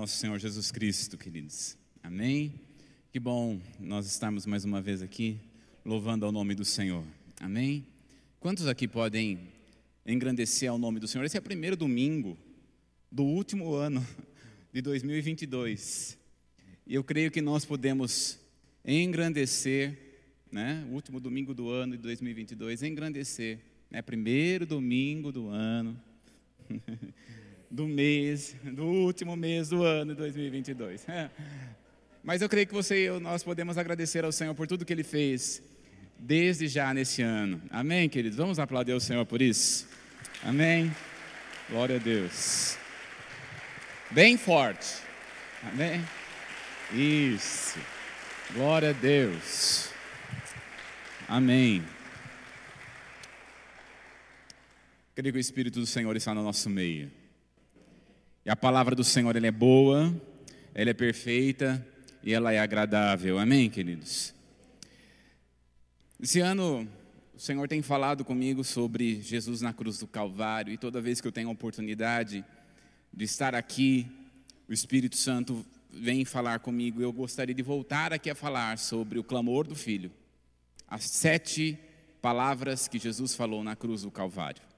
nosso Senhor Jesus Cristo, queridos. Amém? Que bom nós estarmos mais uma vez aqui louvando ao nome do Senhor. Amém? Quantos aqui podem engrandecer ao nome do Senhor? Esse é o primeiro domingo do último ano de 2022. E eu creio que nós podemos engrandecer, né? O último domingo do ano de 2022, engrandecer, né? Primeiro domingo do ano. do mês, do último mês do ano de 2022. Mas eu creio que você e eu, nós podemos agradecer ao Senhor por tudo que Ele fez desde já nesse ano. Amém, queridos? Vamos aplaudir o Senhor por isso? Amém? Glória a Deus. Bem forte. Amém? Isso. Glória a Deus. Amém. Creio que o Espírito do Senhor está no nosso meio. E a palavra do Senhor ela é boa, ela é perfeita e ela é agradável. Amém, queridos? Esse ano o Senhor tem falado comigo sobre Jesus na cruz do Calvário e toda vez que eu tenho a oportunidade de estar aqui, o Espírito Santo vem falar comigo. Eu gostaria de voltar aqui a falar sobre o clamor do Filho, as sete palavras que Jesus falou na cruz do Calvário.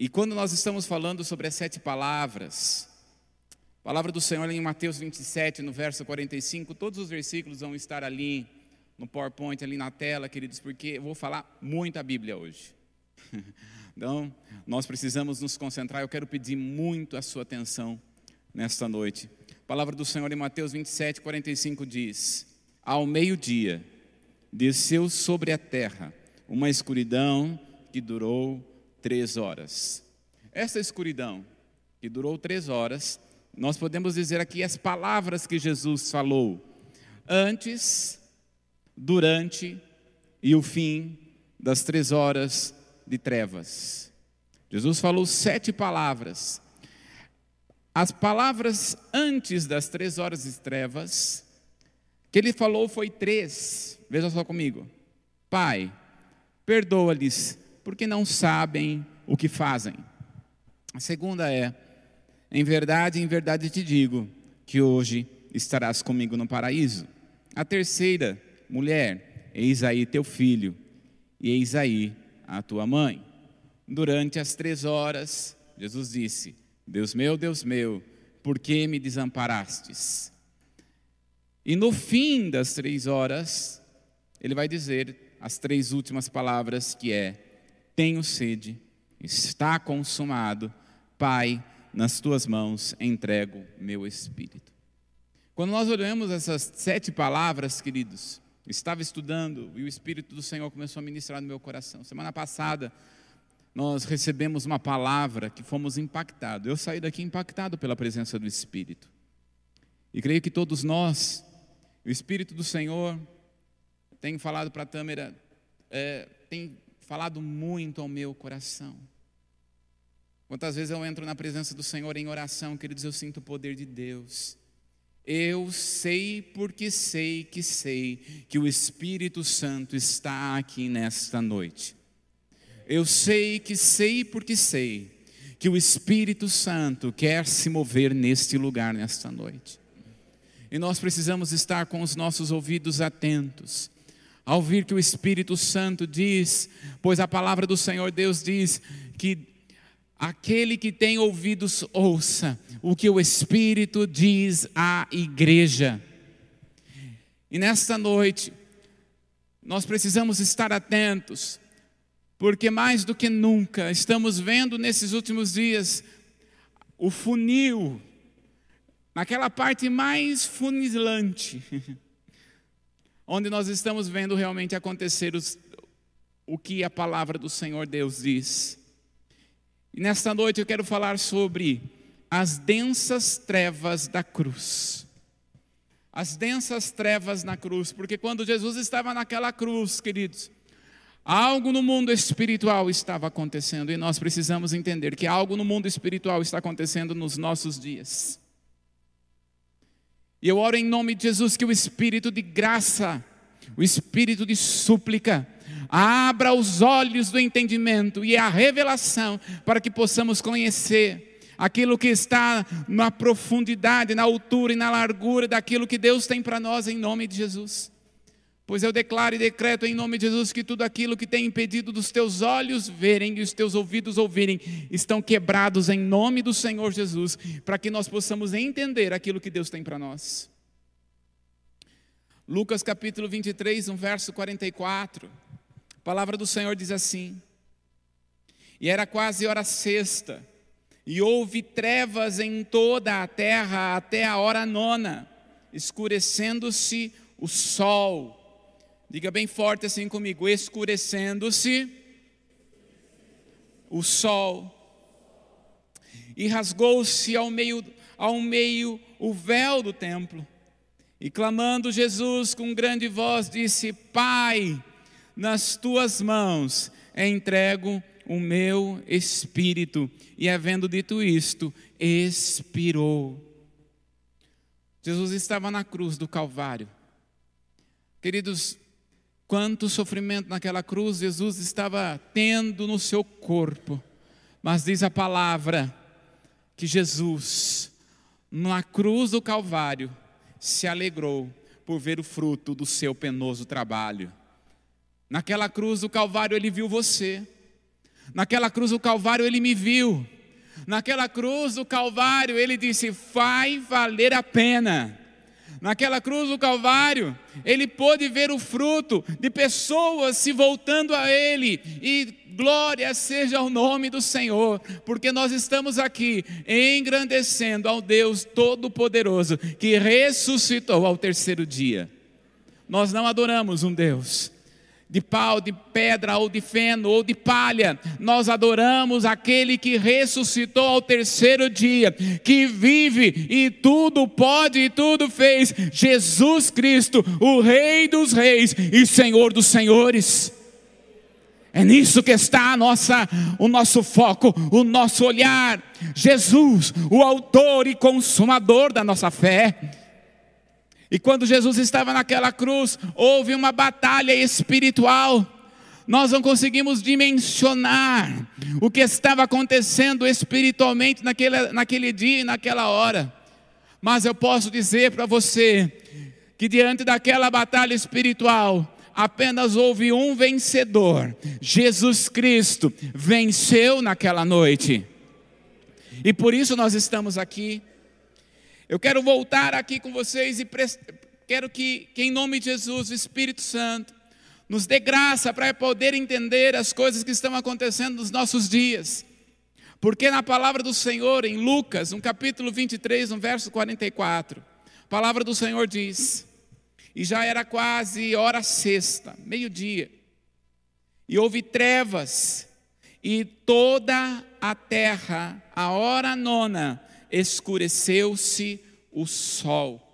E quando nós estamos falando sobre as sete palavras, a palavra do Senhor em Mateus 27, no verso 45, todos os versículos vão estar ali no PowerPoint, ali na tela, queridos, porque eu vou falar muito a Bíblia hoje. Então, nós precisamos nos concentrar. Eu quero pedir muito a sua atenção nesta noite. A palavra do Senhor em Mateus 27, 45 diz: Ao meio-dia desceu sobre a terra uma escuridão que durou três horas. Essa escuridão, que durou três horas, nós podemos dizer aqui as palavras que Jesus falou antes, durante e o fim das três horas de trevas. Jesus falou sete palavras. As palavras antes das três horas de trevas, que ele falou foi três. Veja só comigo. Pai, perdoa-lhes porque não sabem o que fazem. A segunda é: em verdade, em verdade te digo que hoje estarás comigo no paraíso. A terceira, mulher, eis aí teu filho, e eis aí a tua mãe. Durante as três horas, Jesus disse: Deus meu, Deus meu, por que me desamparastes? E no fim das três horas, ele vai dizer as três últimas palavras que é: tenho sede, está consumado, Pai, nas tuas mãos entrego meu espírito. Quando nós olhamos essas sete palavras, queridos, estava estudando e o Espírito do Senhor começou a ministrar no meu coração. Semana passada, nós recebemos uma palavra que fomos impactados. Eu saí daqui impactado pela presença do Espírito. E creio que todos nós, o Espírito do Senhor, tem falado para a Tâmara, é, tem falado muito ao meu coração. Quantas vezes eu entro na presença do Senhor em oração, queridos, eu sinto o poder de Deus. Eu sei porque sei que sei que o Espírito Santo está aqui nesta noite. Eu sei que sei porque sei que o Espírito Santo quer se mover neste lugar nesta noite. E nós precisamos estar com os nossos ouvidos atentos ao ouvir que o Espírito Santo diz, pois a palavra do Senhor Deus diz que aquele que tem ouvidos ouça o que o Espírito diz à igreja. E nesta noite, nós precisamos estar atentos, porque mais do que nunca estamos vendo nesses últimos dias o funil, naquela parte mais funilante onde nós estamos vendo realmente acontecer os, o que a palavra do Senhor Deus diz. E nesta noite eu quero falar sobre as densas trevas da cruz. As densas trevas na cruz, porque quando Jesus estava naquela cruz, queridos, algo no mundo espiritual estava acontecendo e nós precisamos entender que algo no mundo espiritual está acontecendo nos nossos dias. E eu oro em nome de Jesus que o espírito de graça, o espírito de súplica, abra os olhos do entendimento e a revelação para que possamos conhecer aquilo que está na profundidade, na altura e na largura daquilo que Deus tem para nós em nome de Jesus. Pois eu declaro e decreto em nome de Jesus que tudo aquilo que tem impedido dos teus olhos verem e os teus ouvidos ouvirem estão quebrados em nome do Senhor Jesus, para que nós possamos entender aquilo que Deus tem para nós. Lucas capítulo 23, um verso 44. A palavra do Senhor diz assim: E era quase hora sexta, e houve trevas em toda a terra até a hora nona, escurecendo-se o sol Diga bem forte assim comigo: escurecendo-se o sol, e rasgou-se ao meio, ao meio o véu do templo. E clamando Jesus com grande voz, disse: Pai, nas tuas mãos entrego o meu espírito. E havendo dito isto, expirou. Jesus estava na cruz do Calvário. Queridos, Quanto sofrimento naquela cruz Jesus estava tendo no seu corpo. Mas diz a palavra que Jesus, na cruz do Calvário, se alegrou por ver o fruto do seu penoso trabalho. Naquela cruz do Calvário ele viu você. Naquela cruz do Calvário ele me viu. Naquela cruz do Calvário ele disse: vai valer a pena naquela cruz do Calvário, ele pôde ver o fruto de pessoas se voltando a Ele, e glória seja o nome do Senhor, porque nós estamos aqui engrandecendo ao Deus Todo-Poderoso, que ressuscitou ao terceiro dia. Nós não adoramos um Deus de pau, de pedra, ou de feno, ou de palha. Nós adoramos aquele que ressuscitou ao terceiro dia, que vive e tudo pode e tudo fez. Jesus Cristo, o Rei dos Reis e Senhor dos Senhores. É nisso que está nossa, o nosso foco, o nosso olhar. Jesus, o autor e consumador da nossa fé. E quando Jesus estava naquela cruz, houve uma batalha espiritual. Nós não conseguimos dimensionar o que estava acontecendo espiritualmente naquele, naquele dia e naquela hora. Mas eu posso dizer para você que diante daquela batalha espiritual, apenas houve um vencedor. Jesus Cristo venceu naquela noite. E por isso nós estamos aqui. Eu quero voltar aqui com vocês e quero que, que, em nome de Jesus, o Espírito Santo, nos dê graça para poder entender as coisas que estão acontecendo nos nossos dias. Porque na palavra do Senhor, em Lucas, no capítulo 23, no verso 44, a palavra do Senhor diz: E já era quase hora sexta, meio-dia, e houve trevas, e toda a terra, a hora nona, escureceu-se o sol.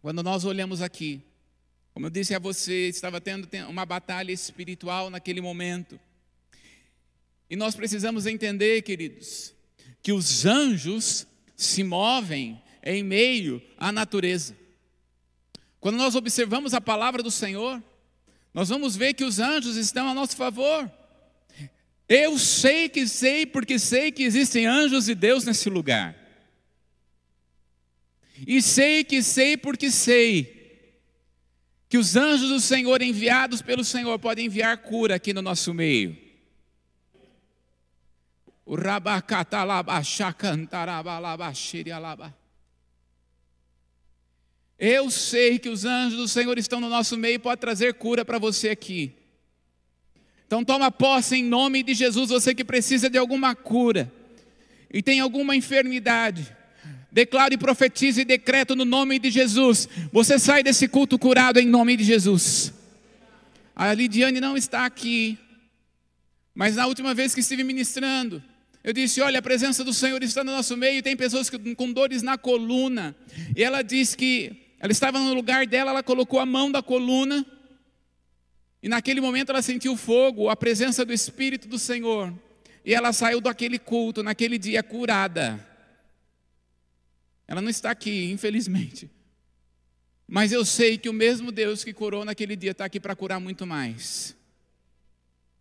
Quando nós olhamos aqui, como eu disse a você, estava tendo uma batalha espiritual naquele momento. E nós precisamos entender, queridos, que os anjos se movem em meio à natureza. Quando nós observamos a palavra do Senhor, nós vamos ver que os anjos estão a nosso favor. Eu sei que sei, porque sei que existem anjos de Deus nesse lugar. E sei que sei, porque sei que os anjos do Senhor enviados pelo Senhor podem enviar cura aqui no nosso meio. O Eu sei que os anjos do Senhor estão no nosso meio e podem trazer cura para você aqui. Então toma posse em nome de Jesus, você que precisa de alguma cura e tem alguma enfermidade. Declare profetize e decreto no nome de Jesus. Você sai desse culto curado em nome de Jesus. A Lidiane não está aqui, mas na última vez que estive ministrando, eu disse: Olha, a presença do Senhor está no nosso meio. Tem pessoas com dores na coluna. E ela disse que ela estava no lugar dela, ela colocou a mão da coluna e naquele momento ela sentiu fogo, a presença do Espírito do Senhor. E ela saiu daquele culto, naquele dia, curada. Ela não está aqui, infelizmente. Mas eu sei que o mesmo Deus que curou naquele dia está aqui para curar muito mais.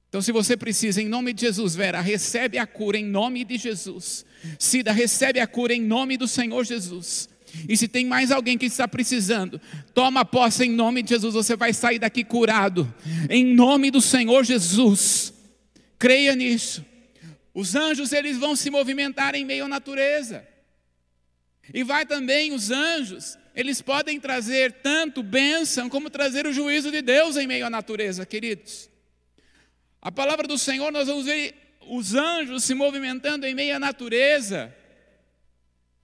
Então, se você precisa, em nome de Jesus, Vera, recebe a cura em nome de Jesus. Cida, recebe a cura em nome do Senhor Jesus. E se tem mais alguém que está precisando, toma posse em nome de Jesus, você vai sair daqui curado. Em nome do Senhor Jesus. Creia nisso. Os anjos, eles vão se movimentar em meio à natureza. E vai também os anjos, eles podem trazer tanto bênção como trazer o juízo de Deus em meio à natureza, queridos. A palavra do Senhor, nós vamos ver os anjos se movimentando em meio à natureza,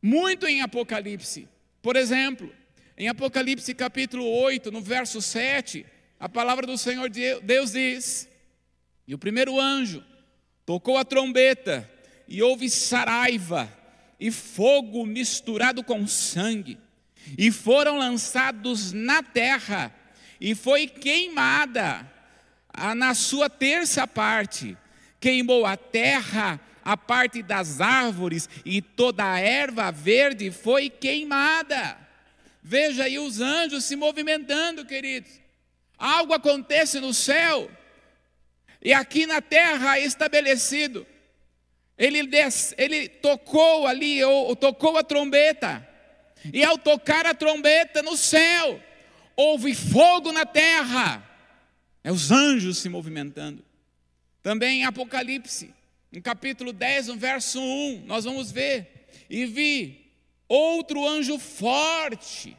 muito em Apocalipse. Por exemplo, em Apocalipse capítulo 8, no verso 7, a palavra do Senhor Deus diz: E o primeiro anjo tocou a trombeta, e houve saraiva e fogo misturado com sangue, e foram lançados na terra, e foi queimada na sua terça parte, queimou a terra, a parte das árvores e toda a erva verde foi queimada. Veja aí os anjos se movimentando, queridos. Algo acontece no céu e aqui na terra é estabelecido. Ele, des, ele tocou ali, ou, ou tocou a trombeta, e ao tocar a trombeta no céu, houve fogo na terra é os anjos se movimentando. Também em Apocalipse, no capítulo 10, no verso 1, nós vamos ver. E vi outro anjo forte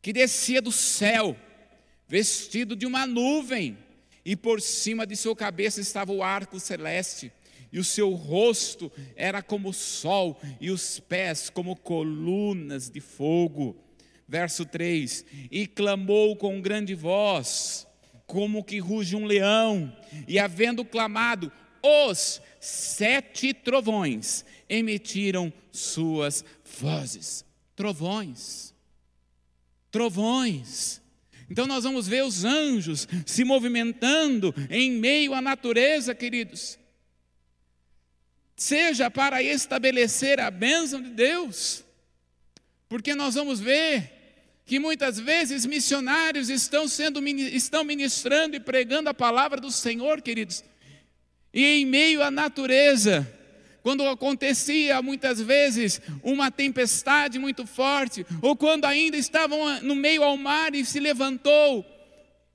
que descia do céu, vestido de uma nuvem, e por cima de sua cabeça estava o arco celeste, e o seu rosto era como o sol, e os pés como colunas de fogo. Verso 3: E clamou com grande voz, como que ruge um leão, e havendo clamado, os sete trovões emitiram suas vozes. Trovões. Trovões. Então nós vamos ver os anjos se movimentando em meio à natureza, queridos. Seja para estabelecer a bênção de Deus, porque nós vamos ver que muitas vezes missionários estão sendo estão ministrando e pregando a palavra do Senhor, queridos. E em meio à natureza, quando acontecia muitas vezes uma tempestade muito forte, ou quando ainda estavam no meio ao mar e se levantou,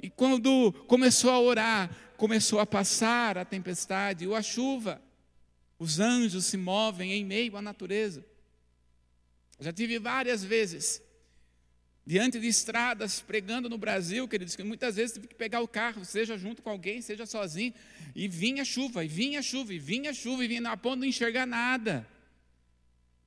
e quando começou a orar, começou a passar a tempestade ou a chuva, os anjos se movem em meio à natureza. Já tive várias vezes diante de estradas, pregando no Brasil, queridos, que muitas vezes tive que pegar o carro, seja junto com alguém, seja sozinho, e vinha chuva, e vinha chuva, e vinha chuva, e vinha na ponta não enxergar nada.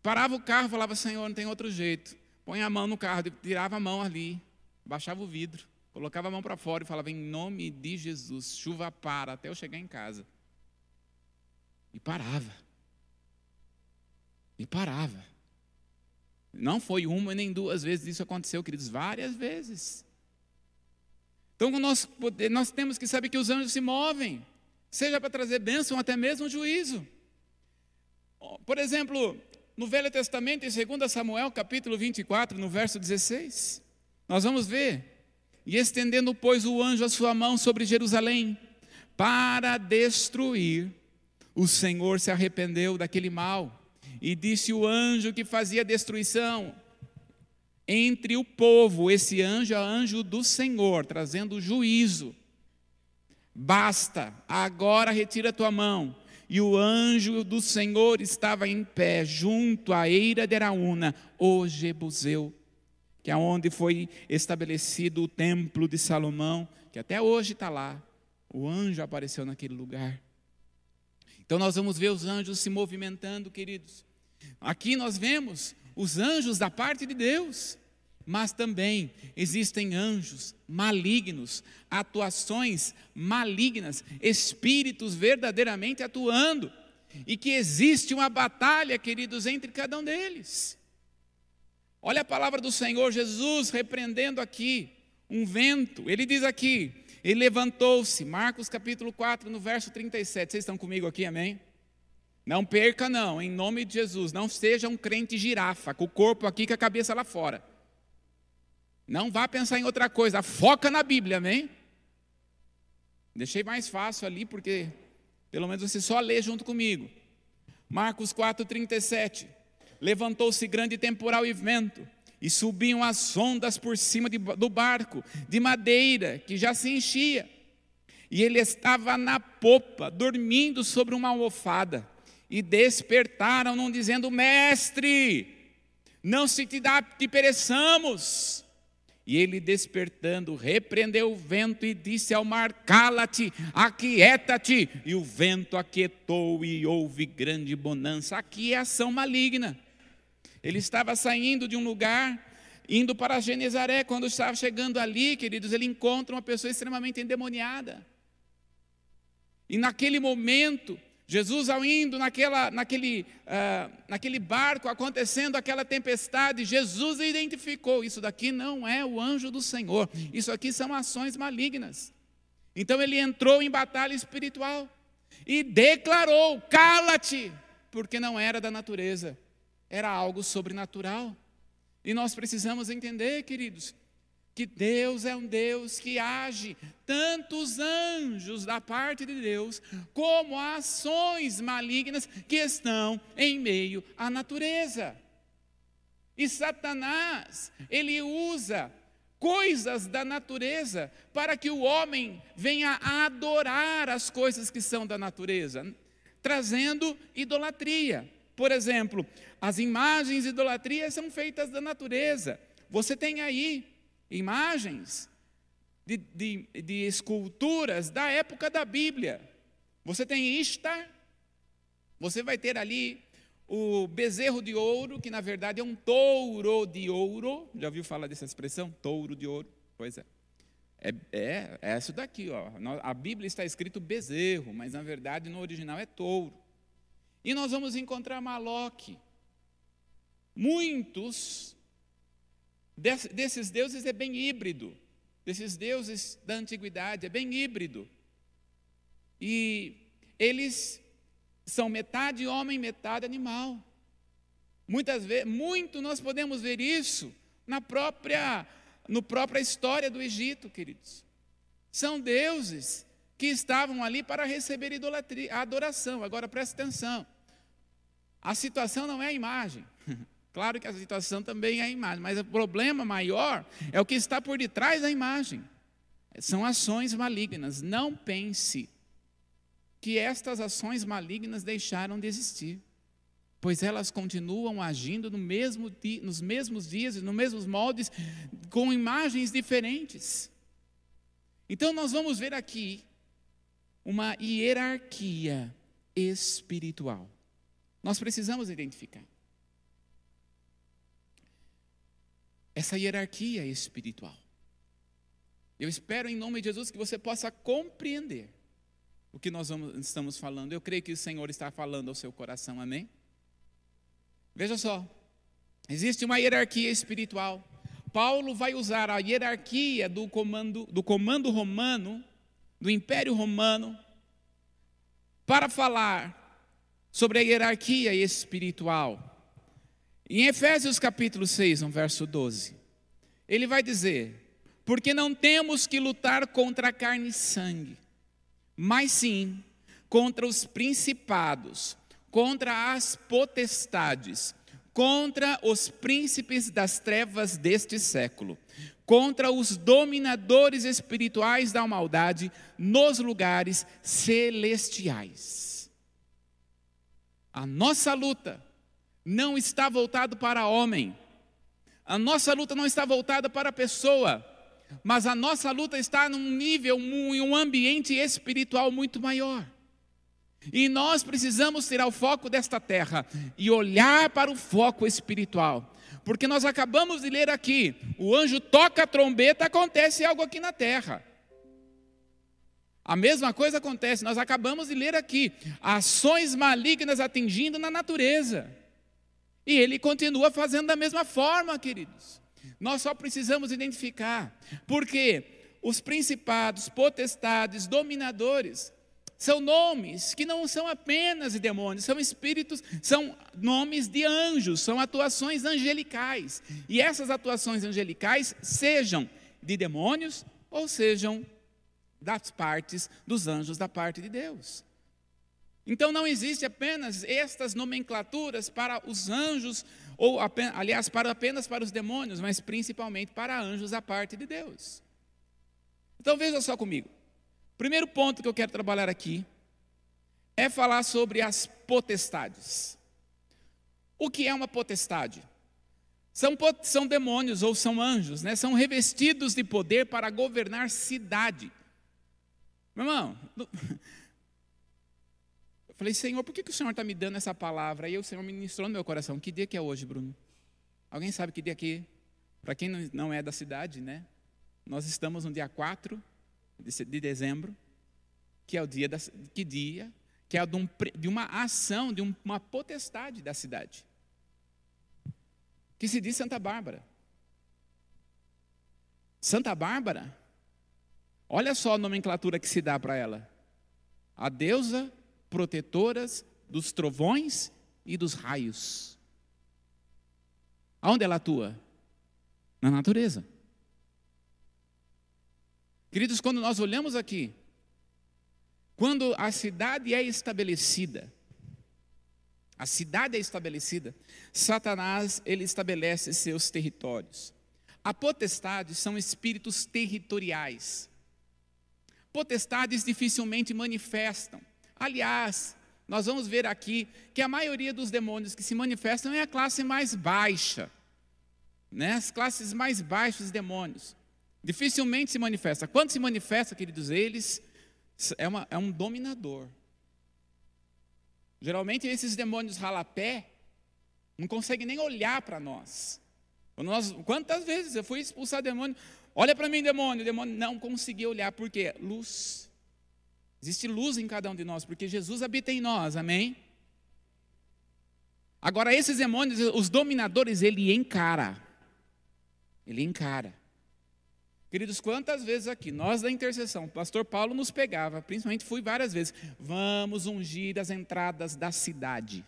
Parava o carro, falava, Senhor, não tem outro jeito. Põe a mão no carro, tirava a mão ali, baixava o vidro, colocava a mão para fora e falava, em nome de Jesus, chuva para, até eu chegar em casa. E parava. E parava. Não foi uma nem duas vezes isso aconteceu, queridos, várias vezes. Então nós, nós temos que saber que os anjos se movem, seja para trazer bênção, até mesmo juízo. Por exemplo, no Velho Testamento, em 2 Samuel, capítulo 24, no verso 16, nós vamos ver. E estendendo, pois, o anjo a sua mão sobre Jerusalém, para destruir, o Senhor se arrependeu daquele mal e disse o anjo que fazia destruição entre o povo, esse anjo é anjo do Senhor, trazendo juízo. Basta, agora retira tua mão. E o anjo do Senhor estava em pé, junto à eira de Araúna, o Jebuseu, que é onde foi estabelecido o templo de Salomão, que até hoje está lá. O anjo apareceu naquele lugar. Então nós vamos ver os anjos se movimentando, queridos. Aqui nós vemos os anjos da parte de Deus, mas também existem anjos malignos, atuações malignas, espíritos verdadeiramente atuando, e que existe uma batalha, queridos, entre cada um deles. Olha a palavra do Senhor Jesus repreendendo aqui um vento, ele diz aqui: ele levantou-se, Marcos capítulo 4, no verso 37. Vocês estão comigo aqui, amém? Não perca, não, em nome de Jesus. Não seja um crente girafa, com o corpo aqui e a cabeça lá fora. Não vá pensar em outra coisa, foca na Bíblia, amém? Deixei mais fácil ali, porque pelo menos você só lê junto comigo. Marcos 4,37. Levantou-se grande temporal e vento, e subiam as ondas por cima de, do barco, de madeira, que já se enchia. E ele estava na popa, dormindo sobre uma almofada. E despertaram-no, dizendo: Mestre, não se te dá que pereçamos. E ele despertando, repreendeu o vento e disse ao mar: Cala-te, aquieta-te. E o vento aquietou e houve grande bonança. Aqui é ação maligna. Ele estava saindo de um lugar, indo para Genezaré. Quando estava chegando ali, queridos, ele encontra uma pessoa extremamente endemoniada. E naquele momento, Jesus, ao indo naquela, naquele, uh, naquele barco, acontecendo aquela tempestade, Jesus identificou: isso daqui não é o anjo do Senhor, isso aqui são ações malignas. Então ele entrou em batalha espiritual e declarou: cala-te, porque não era da natureza, era algo sobrenatural. E nós precisamos entender, queridos, que Deus é um Deus que age, tanto os anjos da parte de Deus, como ações malignas que estão em meio à natureza. E Satanás, ele usa coisas da natureza para que o homem venha a adorar as coisas que são da natureza, trazendo idolatria. Por exemplo, as imagens de idolatria são feitas da natureza. Você tem aí imagens de, de, de esculturas da época da Bíblia. Você tem Ishtar, você vai ter ali o bezerro de ouro, que na verdade é um touro de ouro. Já ouviu falar dessa expressão? Touro de ouro? Pois é. É, é, é isso daqui, ó. A Bíblia está escrito bezerro, mas na verdade no original é touro. E nós vamos encontrar Maloque. Muitos desses deuses é bem híbrido, desses deuses da antiguidade, é bem híbrido. E eles são metade homem, metade animal. Muitas vezes, muito nós podemos ver isso na própria, no própria história do Egito, queridos. São deuses que estavam ali para receber idolatria, a adoração. Agora preste atenção. A situação não é a imagem. Claro que a situação também é a imagem, mas o problema maior é o que está por detrás da imagem. São ações malignas. Não pense que estas ações malignas deixaram de existir, pois elas continuam agindo no mesmo nos mesmos dias e nos mesmos moldes, com imagens diferentes. Então, nós vamos ver aqui uma hierarquia espiritual. Nós precisamos identificar. Essa hierarquia espiritual. Eu espero em nome de Jesus que você possa compreender o que nós vamos, estamos falando. Eu creio que o Senhor está falando ao seu coração, amém? Veja só, existe uma hierarquia espiritual. Paulo vai usar a hierarquia do comando, do comando romano, do Império Romano, para falar sobre a hierarquia espiritual. Em Efésios capítulo 6, no verso 12, ele vai dizer: Porque não temos que lutar contra carne e sangue, mas sim contra os principados, contra as potestades, contra os príncipes das trevas deste século, contra os dominadores espirituais da maldade nos lugares celestiais. A nossa luta não está voltado para homem. A nossa luta não está voltada para pessoa, mas a nossa luta está num nível, em um ambiente espiritual muito maior. E nós precisamos tirar o foco desta terra e olhar para o foco espiritual. Porque nós acabamos de ler aqui: o anjo toca a trombeta, acontece algo aqui na terra. A mesma coisa acontece, nós acabamos de ler aqui: ações malignas atingindo na natureza. E ele continua fazendo da mesma forma, queridos. Nós só precisamos identificar, porque os principados, potestades, dominadores, são nomes que não são apenas de demônios, são espíritos, são nomes de anjos, são atuações angelicais. E essas atuações angelicais sejam de demônios ou sejam das partes dos anjos da parte de Deus. Então não existe apenas estas nomenclaturas para os anjos, ou aliás, para apenas para os demônios, mas principalmente para anjos da parte de Deus. Então veja só comigo. Primeiro ponto que eu quero trabalhar aqui é falar sobre as potestades. O que é uma potestade? São, são demônios ou são anjos, né? são revestidos de poder para governar cidade. Meu irmão, falei, Senhor, por que, que o Senhor está me dando essa palavra? Aí o Senhor ministrou no meu coração. Que dia que é hoje, Bruno? Alguém sabe que dia que? Para quem não é da cidade, né? Nós estamos no dia 4 de dezembro, que é o dia da, que dia, que é de uma ação, de uma potestade da cidade, que se diz Santa Bárbara. Santa Bárbara Olha só a nomenclatura que se dá para ela: a deusa protetoras dos trovões e dos raios. Aonde ela atua? Na natureza. Queridos, quando nós olhamos aqui, quando a cidade é estabelecida, a cidade é estabelecida, Satanás ele estabelece seus territórios. A potestade são espíritos territoriais potestades dificilmente manifestam. Aliás, nós vamos ver aqui que a maioria dos demônios que se manifestam é a classe mais baixa, né? as classes mais baixas dos demônios. Dificilmente se manifesta. Quando se manifesta, queridos, eles é, uma, é um dominador. Geralmente esses demônios ralapé não conseguem nem olhar para nós. nós. Quantas vezes eu fui expulsar demônio? Olha para mim, demônio. O demônio não conseguia olhar, por quê? Luz. Existe luz em cada um de nós, porque Jesus habita em nós, amém? Agora, esses demônios, os dominadores, ele encara. Ele encara. Queridos, quantas vezes aqui, nós da intercessão, o pastor Paulo nos pegava, principalmente fui várias vezes, vamos ungir as entradas da cidade.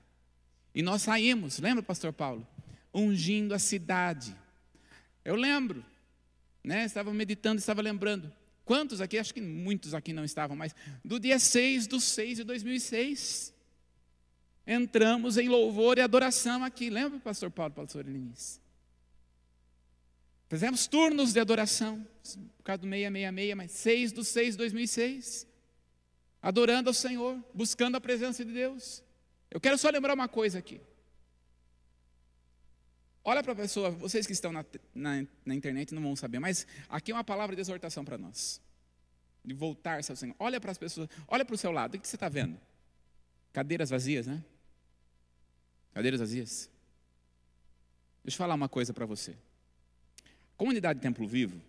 E nós saímos, lembra, pastor Paulo? Ungindo a cidade. Eu lembro, né? Estava meditando, estava lembrando. Quantos aqui, acho que muitos aqui não estavam, mas do dia 6 do 6 de 2006, entramos em louvor e adoração aqui. Lembra, pastor Paulo, pastor Elenice? Fizemos turnos de adoração, por causa do 666, mas 6 do 6 de 2006, adorando ao Senhor, buscando a presença de Deus. Eu quero só lembrar uma coisa aqui. Olha para a pessoa, vocês que estão na, na, na, internet não vão saber, mas aqui é uma palavra de exortação para nós. De voltar-se ao Senhor. Olha para as pessoas, olha para o seu lado, o que você está vendo? Cadeiras vazias, né? Cadeiras vazias. Deixa eu falar uma coisa para você. A comunidade Templo Vivo,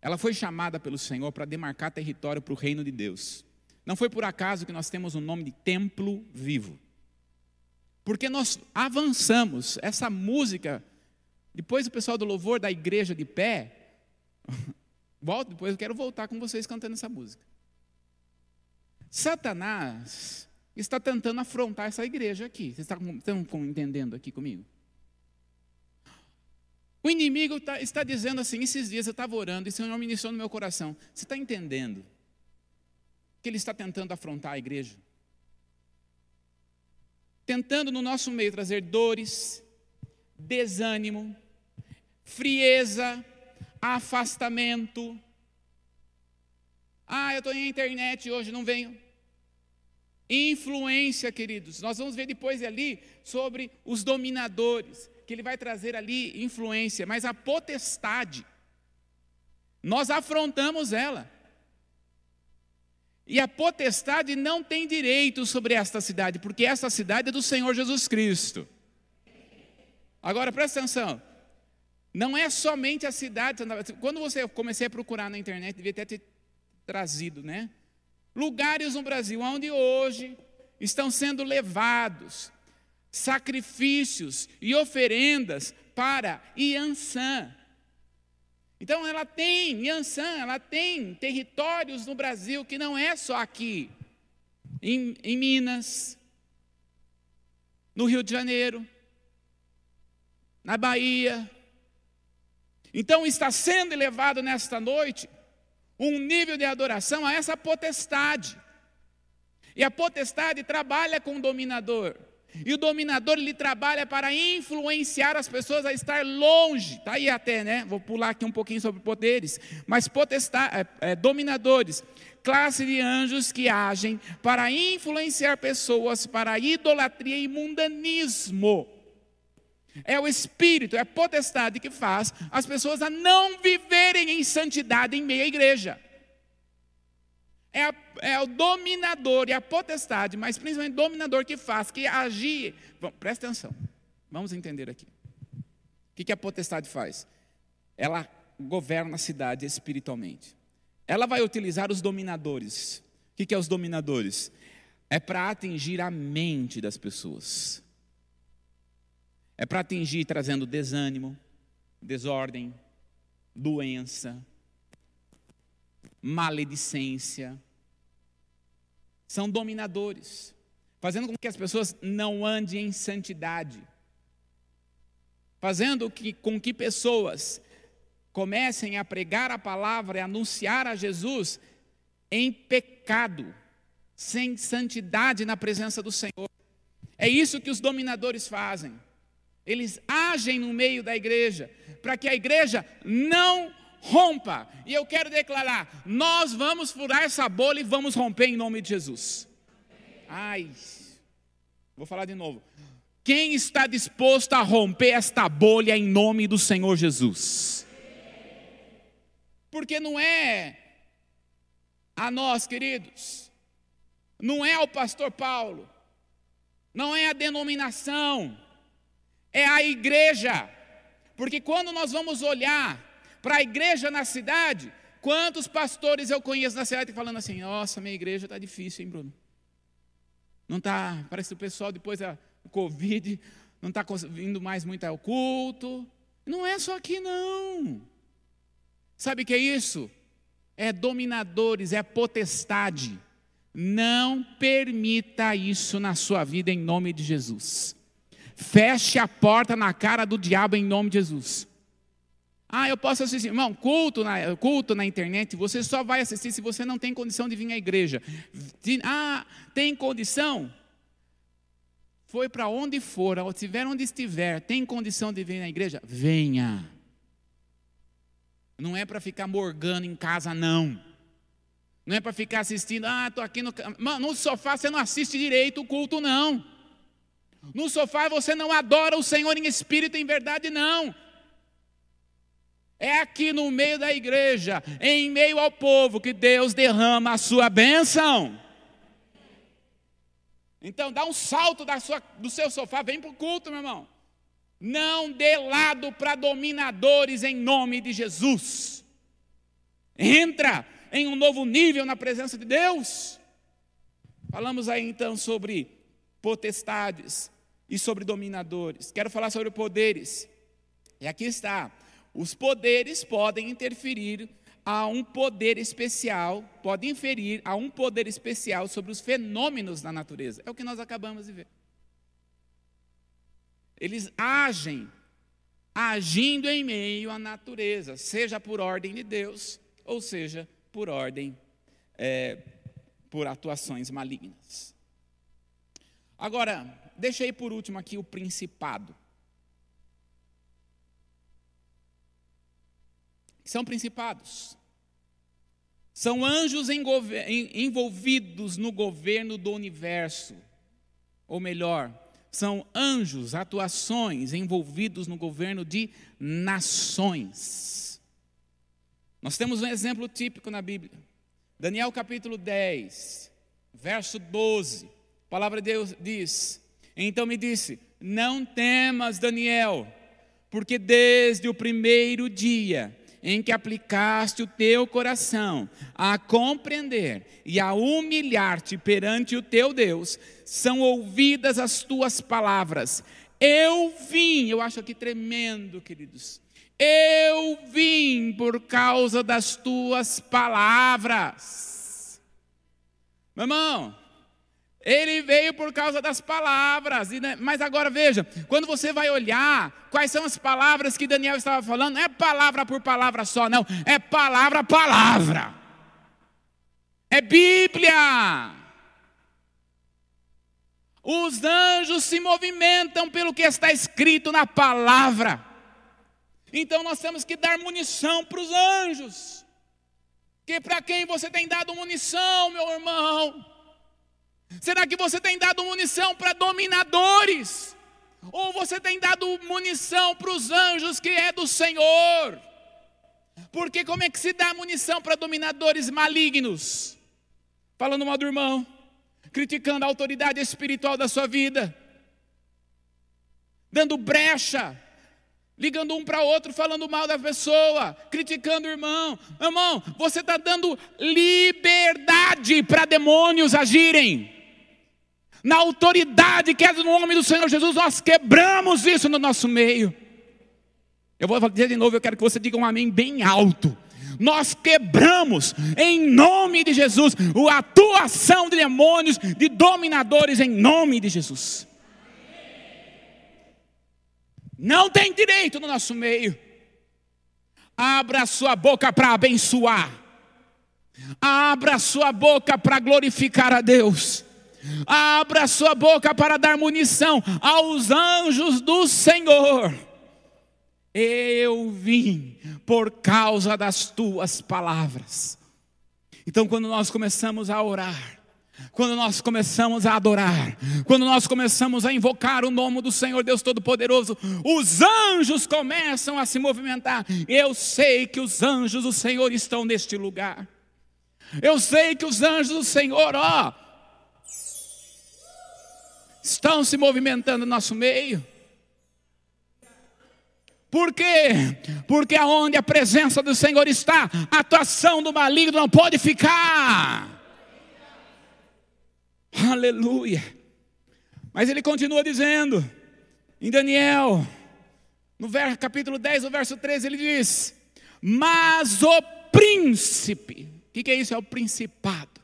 ela foi chamada pelo Senhor para demarcar território para o reino de Deus. Não foi por acaso que nós temos o nome de Templo Vivo. Porque nós avançamos. Essa música, depois o pessoal do louvor da igreja de pé, volto, depois eu quero voltar com vocês cantando essa música. Satanás está tentando afrontar essa igreja aqui. Vocês estão, entendendo aqui comigo? O inimigo tá, está dizendo assim: esses dias eu estava orando e o Senhor ministrou no meu coração. Você está entendendo que ele está tentando afrontar a igreja? Tentando no nosso meio trazer dores, desânimo, frieza, afastamento. Ah, eu estou em internet hoje, não venho. Influência, queridos. Nós vamos ver depois ali sobre os dominadores, que ele vai trazer ali influência, mas a potestade, nós afrontamos ela. E a potestade não tem direito sobre esta cidade, porque esta cidade é do Senhor Jesus Cristo. Agora presta atenção. Não é somente a cidade. Quando você comecei a procurar na internet, devia ter te trazido, né? Lugares no Brasil onde hoje estão sendo levados sacrifícios e oferendas para Iansã. Então ela tem, Yansan, ela tem territórios no Brasil que não é só aqui, em, em Minas, no Rio de Janeiro, na Bahia. Então está sendo elevado nesta noite um nível de adoração a essa potestade. E a potestade trabalha com o dominador. E o dominador ele trabalha para influenciar as pessoas a estar longe. Tá aí até, né? Vou pular aqui um pouquinho sobre poderes, mas potestade, é, é, dominadores, classe de anjos que agem para influenciar pessoas para idolatria e mundanismo. É o espírito, é a potestade que faz as pessoas a não viverem em santidade em meio à igreja. É, a, é o dominador e a potestade, mas principalmente o dominador que faz, que agir. Bom, presta atenção, vamos entender aqui. O que, a potestade faz? Ela governa a cidade espiritualmente. Ela vai utilizar os dominadores. O que é os dominadores? É para atingir a mente das pessoas. É para atingir trazendo desânimo, desordem, doença, maledicência. São dominadores, fazendo com que as pessoas não andem em santidade, fazendo que, com que pessoas comecem a pregar a palavra e anunciar a Jesus em pecado, sem santidade na presença do Senhor. É isso que os dominadores fazem. Eles agem no meio da igreja, para que a igreja não rompa. E eu quero declarar: nós vamos furar essa bolha e vamos romper em nome de Jesus. Ai, vou falar de novo. Quem está disposto a romper esta bolha em nome do Senhor Jesus? Porque não é a nós, queridos, não é o pastor Paulo, não é a denominação, é a igreja. Porque quando nós vamos olhar para a igreja na cidade, quantos pastores eu conheço na cidade falando assim: nossa, minha igreja está difícil, hein, Bruno? Não está, parece que o pessoal depois da Covid não está vindo mais muito ao culto. Não é só aqui, não. Sabe o que é isso? É dominadores, é potestade. Não permita isso na sua vida em nome de Jesus. Feche a porta na cara do diabo em nome de Jesus. Ah, eu posso assistir, irmão, culto na, culto na internet, você só vai assistir se você não tem condição de vir à igreja. Ah, tem condição? Foi para onde for, ou estiver onde estiver, tem condição de vir na igreja? Venha. Não é para ficar morgando em casa, não. Não é para ficar assistindo, ah, estou aqui no. Mano, no sofá você não assiste direito o culto, não. No sofá você não adora o Senhor em espírito e em verdade, não. É aqui no meio da igreja, em meio ao povo, que Deus derrama a sua bênção. Então, dá um salto sua, do seu sofá, vem para o culto, meu irmão. Não dê lado para dominadores em nome de Jesus. Entra em um novo nível na presença de Deus. Falamos aí então sobre potestades, e sobre dominadores. Quero falar sobre poderes. E aqui está. Os poderes podem interferir a um poder especial, podem inferir a um poder especial sobre os fenômenos da natureza. É o que nós acabamos de ver. Eles agem, agindo em meio à natureza, seja por ordem de Deus, ou seja por ordem, é, por atuações malignas. Agora, deixei por último aqui o principado. São principados. São anjos envolvidos no governo do universo. Ou melhor, são anjos, atuações envolvidos no governo de nações. Nós temos um exemplo típico na Bíblia. Daniel capítulo 10, verso 12. A palavra de Deus diz: então me disse: Não temas, Daniel, porque desde o primeiro dia em que aplicaste o teu coração a compreender e a humilhar-te perante o teu Deus, são ouvidas as tuas palavras. Eu vim, eu acho aqui tremendo, queridos. Eu vim por causa das tuas palavras. Meu irmão, ele veio por causa das palavras. Né, mas agora veja, quando você vai olhar quais são as palavras que Daniel estava falando, não é palavra por palavra só, não, é palavra palavra. é Bíblia. Os anjos se movimentam pelo que está escrito na palavra. Então nós temos que dar munição para os anjos. Que para quem você tem dado munição, meu irmão? Será que você tem dado munição para dominadores? Ou você tem dado munição para os anjos que é do Senhor? Porque como é que se dá munição para dominadores malignos? Falando mal do irmão, criticando a autoridade espiritual da sua vida, dando brecha ligando um para outro, falando mal da pessoa, criticando o irmão. Irmão, você está dando liberdade para demônios agirem. Na autoridade que é no nome do Senhor Jesus, nós quebramos isso no nosso meio. Eu vou dizer de novo, eu quero que você diga um amém bem alto. Nós quebramos em nome de Jesus a atuação de demônios, de dominadores em nome de Jesus não tem direito no nosso meio. Abra sua boca para abençoar. Abra sua boca para glorificar a Deus. Abra sua boca para dar munição aos anjos do Senhor. Eu vim por causa das tuas palavras. Então, quando nós começamos a orar, quando nós começamos a adorar, quando nós começamos a invocar o nome do Senhor Deus Todo-Poderoso, os anjos começam a se movimentar. Eu sei que os anjos do Senhor estão neste lugar. Eu sei que os anjos do Senhor, ó, estão se movimentando no nosso meio. Por quê? Porque aonde a presença do Senhor está, a atuação do maligno não pode ficar. Aleluia. Mas ele continua dizendo, em Daniel, no verso, capítulo 10, no verso 13, ele diz: Mas o príncipe, o que, que é isso? É o principado.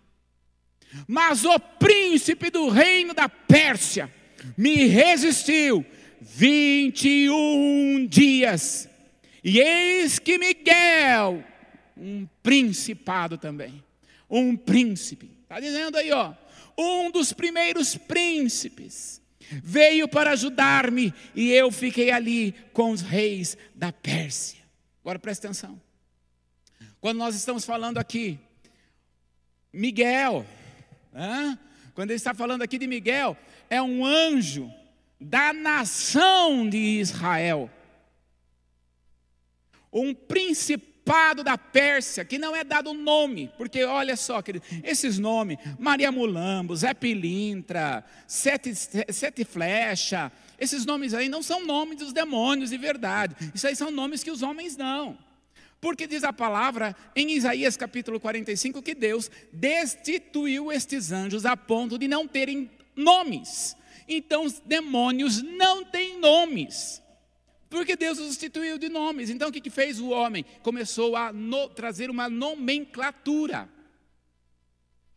Mas o príncipe do reino da Pérsia me resistiu 21 dias. E eis que Miguel, um principado também, um príncipe, está dizendo aí, ó, um dos primeiros príncipes, veio para ajudar-me e eu fiquei ali com os reis da Pérsia. Agora presta atenção. Quando nós estamos falando aqui, Miguel, hein? quando ele está falando aqui de Miguel, é um anjo da nação de Israel. Um principado da Pérsia, que não é dado nome, porque olha só, querido, esses nomes, Maria Mulambo, Zé Pilintra, Sete, Sete Flecha, esses nomes aí não são nomes dos demônios de verdade, isso aí são nomes que os homens dão. Porque diz a palavra em Isaías capítulo 45 que Deus destituiu estes anjos a ponto de não terem nomes. Então os demônios não têm nomes. Porque Deus os instituiu de nomes. Então o que, que fez o homem? Começou a no, trazer uma nomenclatura.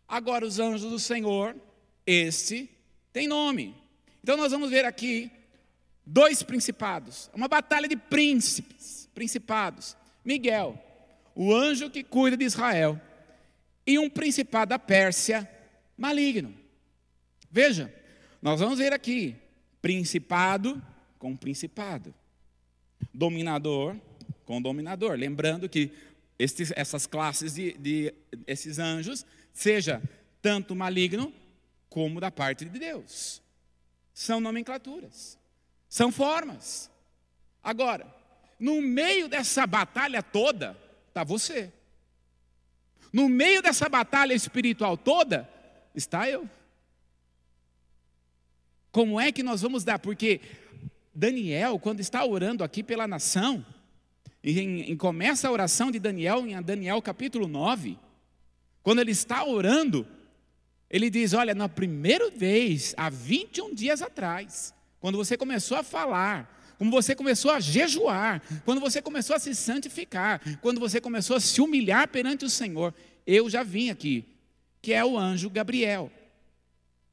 Agora, os anjos do Senhor, este tem nome. Então nós vamos ver aqui dois principados. Uma batalha de príncipes, principados. Miguel, o anjo que cuida de Israel, e um principado da Pérsia maligno. Veja, nós vamos ver aqui principado com principado dominador com dominador. Lembrando que estes, essas classes de, de esses anjos, seja tanto maligno como da parte de Deus. São nomenclaturas, são formas. Agora, no meio dessa batalha toda, está você. No meio dessa batalha espiritual toda, está eu. Como é que nós vamos dar? Porque Daniel, quando está orando aqui pela nação, e em, em, começa a oração de Daniel em Daniel capítulo 9, quando ele está orando, ele diz: Olha, na primeira vez, há 21 dias atrás, quando você começou a falar, quando você começou a jejuar, quando você começou a se santificar, quando você começou a se humilhar perante o Senhor, eu já vim aqui, que é o anjo Gabriel.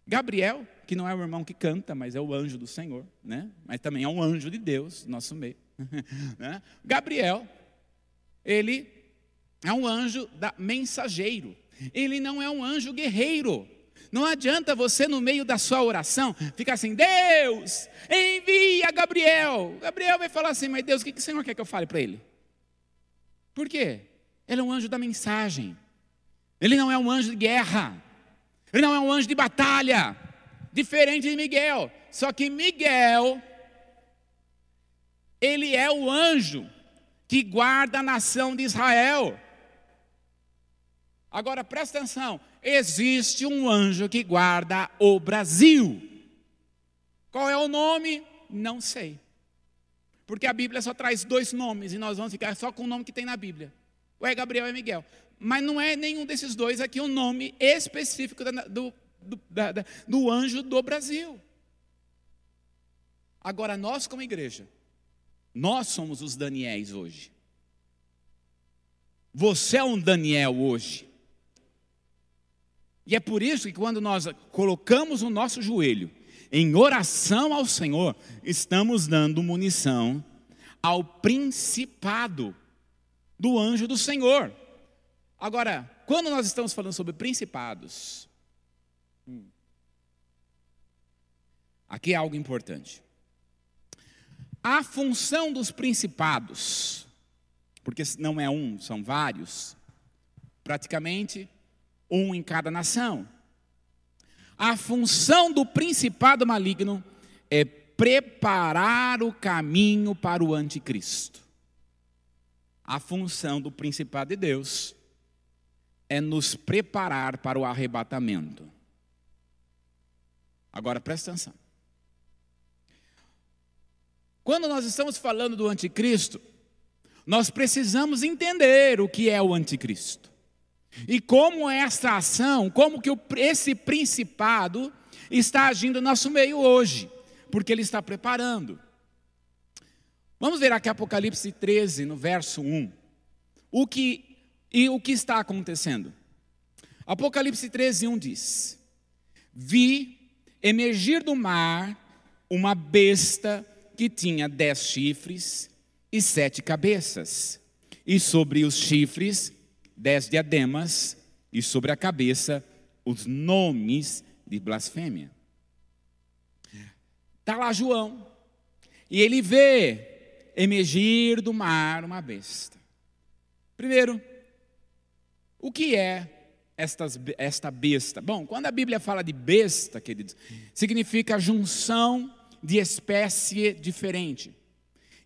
Gabriel que não é o irmão que canta, mas é o anjo do Senhor, né? Mas também é um anjo de Deus, nosso meio. né? Gabriel, ele é um anjo da mensageiro. ele não é um anjo guerreiro. Não adianta você, no meio da sua oração, ficar assim: Deus, envia Gabriel. Gabriel vai falar assim: Mas Deus, o que, o Senhor quer que eu fale para ele? Por quê? Ele é um anjo da mensagem. Ele não é um anjo de guerra. Ele não é um anjo de batalha. Diferente de Miguel. Só que Miguel, ele é o anjo que guarda a nação de Israel. Agora presta atenção: existe um anjo que guarda o Brasil. Qual é o nome? Não sei. Porque a Bíblia só traz dois nomes e nós vamos ficar só com o nome que tem na Bíblia. Ou é Gabriel ou é Miguel. Mas não é nenhum desses dois aqui o um nome específico do, do, da, do anjo do Brasil. Agora, nós, como igreja, nós somos os Daniéis hoje. Você é um Daniel hoje. E é por isso que quando nós colocamos o nosso joelho em oração ao Senhor, estamos dando munição ao principado do anjo do Senhor. Agora, quando nós estamos falando sobre principados, hum, aqui é algo importante. A função dos principados, porque não é um, são vários, praticamente um em cada nação. A função do principado maligno é preparar o caminho para o anticristo. A função do principado de Deus é nos preparar para o arrebatamento. Agora presta atenção. Quando nós estamos falando do anticristo, nós precisamos entender o que é o anticristo. E como essa ação, como que esse principado está agindo no nosso meio hoje, porque ele está preparando. Vamos ver aqui Apocalipse 13, no verso 1. O que e o que está acontecendo? Apocalipse 13, 1 diz: Vi emergir do mar uma besta que tinha dez chifres e sete cabeças, e sobre os chifres dez diademas, e sobre a cabeça os nomes de blasfêmia. Está lá João, e ele vê emergir do mar uma besta. Primeiro, o que é estas, esta besta? Bom, quando a Bíblia fala de besta, queridos, significa junção de espécie diferente.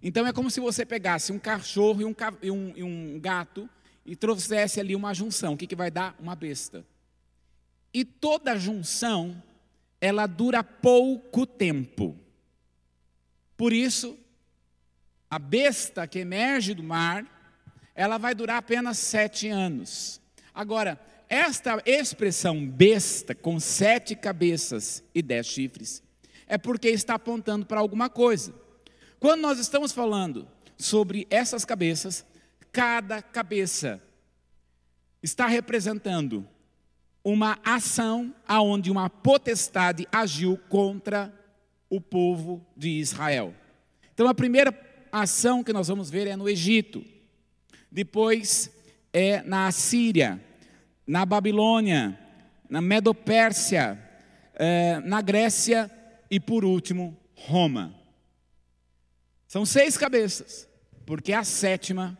Então é como se você pegasse um cachorro e um, e um, e um gato e trouxesse ali uma junção, o que, que vai dar? Uma besta. E toda junção, ela dura pouco tempo. Por isso, a besta que emerge do mar, ela vai durar apenas sete anos. Agora, esta expressão besta, com sete cabeças e dez chifres, é porque está apontando para alguma coisa. Quando nós estamos falando sobre essas cabeças, cada cabeça está representando uma ação aonde uma potestade agiu contra o povo de Israel. Então a primeira ação que nós vamos ver é no Egito. Depois é na Assíria, na Babilônia, na Medopérsia, é, na Grécia e por último, Roma. São seis cabeças, porque a sétima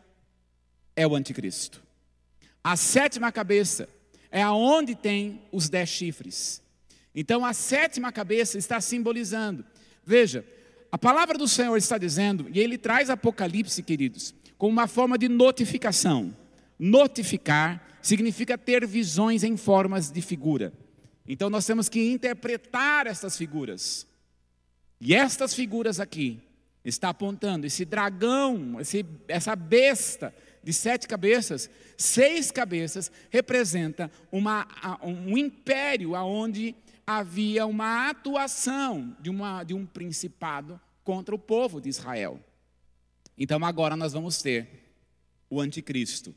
é o anticristo. A sétima cabeça é aonde tem os dez chifres. Então a sétima cabeça está simbolizando. Veja, a palavra do Senhor está dizendo, e ele traz Apocalipse, queridos, como uma forma de notificação. Notificar significa ter visões em formas de figura. Então nós temos que interpretar essas figuras. E estas figuras aqui está apontando esse dragão, esse, essa besta de sete cabeças, seis cabeças representa uma, um império aonde havia uma atuação de, uma, de um principado contra o povo de Israel. Então agora nós vamos ter o anticristo.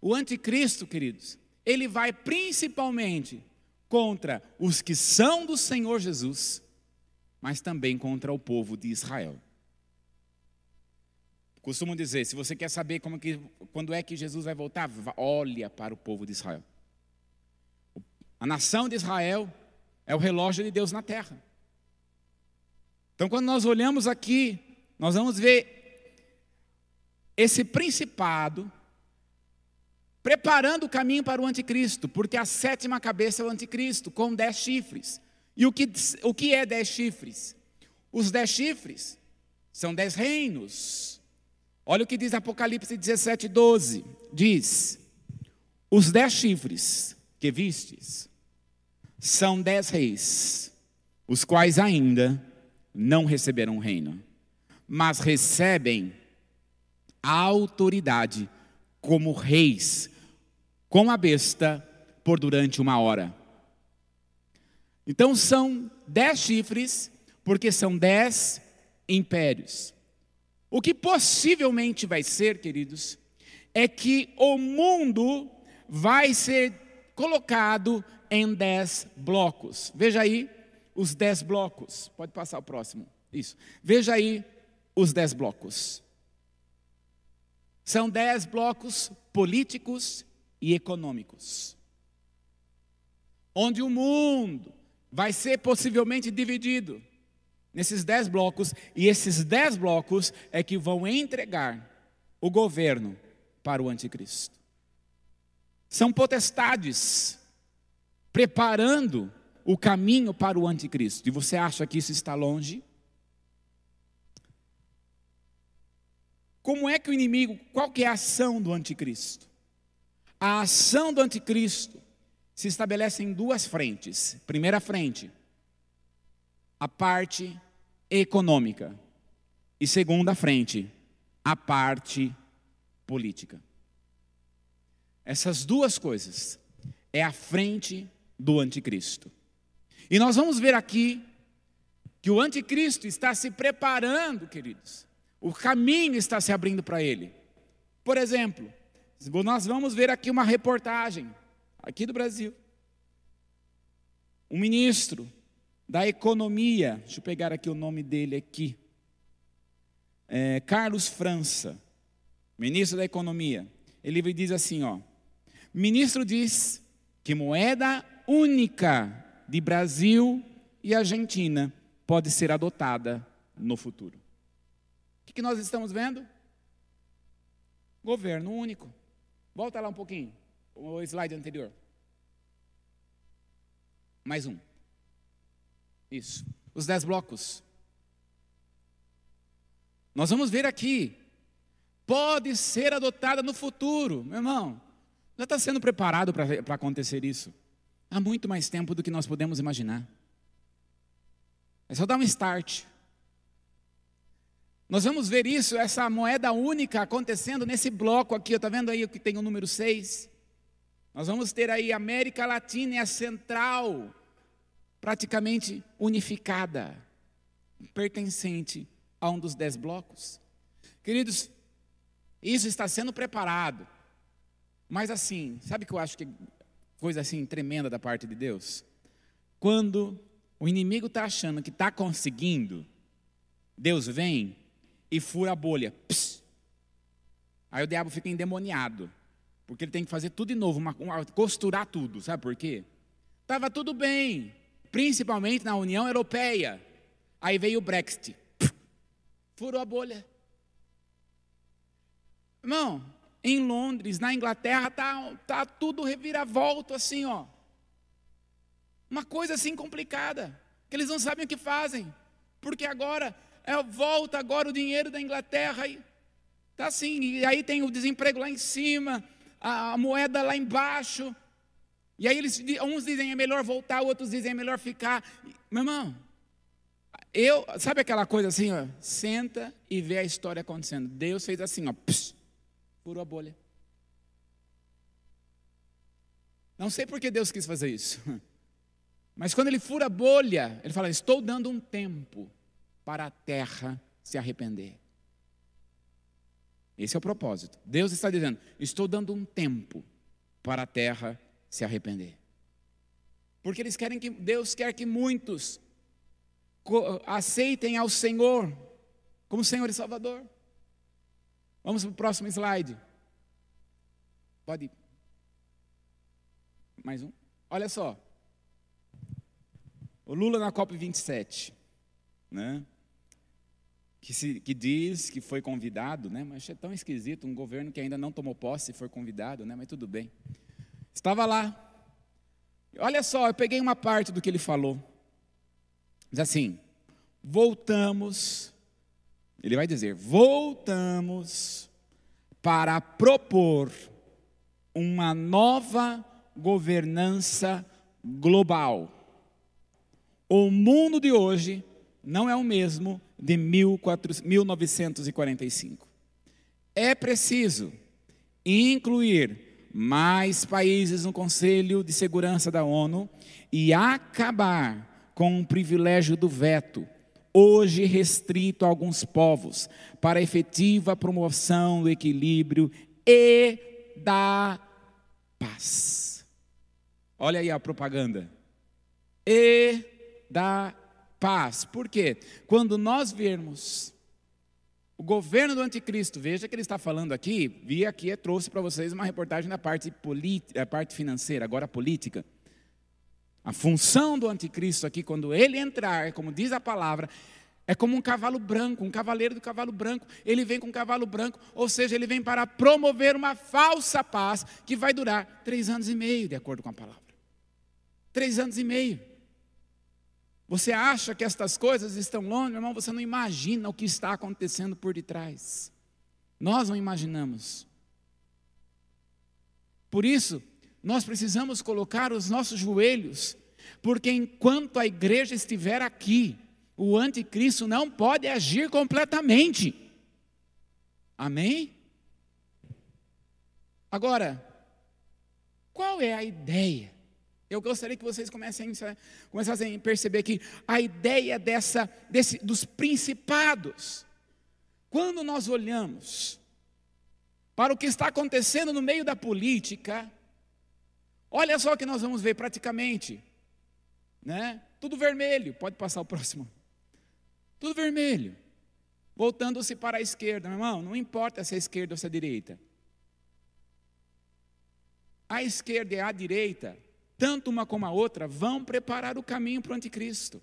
O anticristo, queridos, ele vai principalmente contra os que são do Senhor Jesus, mas também contra o povo de Israel. Costumo dizer, se você quer saber como que, quando é que Jesus vai voltar, olha para o povo de Israel. A nação de Israel é o relógio de Deus na terra. Então, quando nós olhamos aqui, nós vamos ver esse principado preparando o caminho para o anticristo, porque a sétima cabeça é o anticristo, com dez chifres. E o que, o que é dez chifres? Os dez chifres são dez reinos. Olha o que diz Apocalipse 17, 12. Diz: Os dez chifres que vistes são dez reis, os quais ainda não receberam reino, mas recebem a autoridade como reis, com a besta, por durante uma hora. Então são dez chifres, porque são dez impérios. O que possivelmente vai ser, queridos, é que o mundo vai ser colocado em dez blocos. Veja aí os dez blocos. Pode passar o próximo. Isso. Veja aí os dez blocos. São dez blocos políticos e econômicos. Onde o mundo vai ser possivelmente dividido nesses dez blocos, e esses dez blocos é que vão entregar o governo para o anticristo. São potestades preparando o caminho para o anticristo. E você acha que isso está longe? Como é que o inimigo, qual que é a ação do anticristo? A ação do anticristo se estabelece em duas frentes. Primeira frente, a parte econômica. E segunda frente, a parte política. Essas duas coisas é a frente do anticristo. E nós vamos ver aqui que o anticristo está se preparando, queridos. O caminho está se abrindo para ele. Por exemplo, nós vamos ver aqui uma reportagem, aqui do Brasil. Um ministro da economia, deixa eu pegar aqui o nome dele aqui. É, Carlos França, ministro da economia. Ele diz assim, ó. Ministro diz que moeda única de Brasil e Argentina pode ser adotada no futuro. O que, nós estamos vendo? Governo único. Volta lá um pouquinho, o slide anterior. Mais um. Isso. Os dez blocos. Nós vamos ver aqui. Pode ser adotada no futuro, meu irmão. Já está sendo preparado para acontecer isso. Há muito mais tempo do que nós podemos imaginar. É só dar um start. Nós vamos ver isso, essa moeda única acontecendo nesse bloco aqui, está vendo aí o que tem o número 6? Nós vamos ter aí América Latina e a Central praticamente unificada, pertencente a um dos dez blocos. Queridos, isso está sendo preparado. Mas assim, sabe que eu acho que coisa assim tremenda da parte de Deus? Quando o inimigo está achando que está conseguindo, Deus vem e fura a bolha. Pss. Aí o diabo fica endemoniado, porque ele tem que fazer tudo de novo, uma, uma, costurar tudo, sabe por quê? Estava tudo bem, principalmente na União Europeia. Aí veio o Brexit, furou a bolha. Irmão, em Londres, na Inglaterra, tá, tá tudo reviravolto assim, ó. Uma coisa assim complicada, que eles não sabem o que fazem, porque agora é, volta agora o dinheiro da Inglaterra e tá assim, e aí tem o desemprego lá em cima, a, a moeda lá embaixo. E aí eles uns dizem é melhor voltar, outros dizem é melhor ficar. Meu irmão, eu, sabe aquela coisa assim, ó, senta e vê a história acontecendo. Deus fez assim, ó, pss, furou a bolha. Não sei por que Deus quis fazer isso. Mas quando ele fura a bolha, ele fala: Estou dando um tempo para a terra se arrepender. Esse é o propósito. Deus está dizendo: estou dando um tempo para a terra se arrepender. Porque eles querem que Deus quer que muitos aceitem ao Senhor como Senhor e Salvador. Vamos para o próximo slide. Pode ir. Mais um. Olha só. O Lula na COP27, né? Que, se, que diz que foi convidado, né? Mas é tão esquisito, um governo que ainda não tomou posse foi convidado, né? Mas tudo bem. Estava lá. Olha só, eu peguei uma parte do que ele falou. Diz assim: voltamos, ele vai dizer, voltamos para propor uma nova governança global. O mundo de hoje não é o mesmo de 1945. É preciso incluir mais países no Conselho de Segurança da ONU e acabar com o privilégio do veto, hoje restrito a alguns povos, para efetiva promoção do equilíbrio e da paz. Olha aí a propaganda. E da paz. Por quê? Quando nós vermos o governo do anticristo, veja que ele está falando aqui, vi aqui, trouxe para vocês uma reportagem da parte, da parte financeira, agora política. A função do anticristo aqui, quando ele entrar, como diz a palavra, é como um cavalo branco, um cavaleiro do cavalo branco. Ele vem com um cavalo branco, ou seja, ele vem para promover uma falsa paz que vai durar três anos e meio, de acordo com a palavra. Três anos e meio. Você acha que estas coisas estão longe, irmão? Você não imagina o que está acontecendo por detrás. Nós não imaginamos. Por isso, nós precisamos colocar os nossos joelhos, porque enquanto a igreja estiver aqui, o anticristo não pode agir completamente. Amém? Agora, qual é a ideia eu gostaria que vocês comecem a, começassem a perceber que a ideia dessa, desse, dos principados, quando nós olhamos para o que está acontecendo no meio da política, olha só o que nós vamos ver praticamente, né? Tudo vermelho, pode passar o próximo. Tudo vermelho. Voltando-se para a esquerda, meu irmão, não importa se é a esquerda ou se é a direita. A esquerda e a direita tanto uma como a outra, vão preparar o caminho para o anticristo.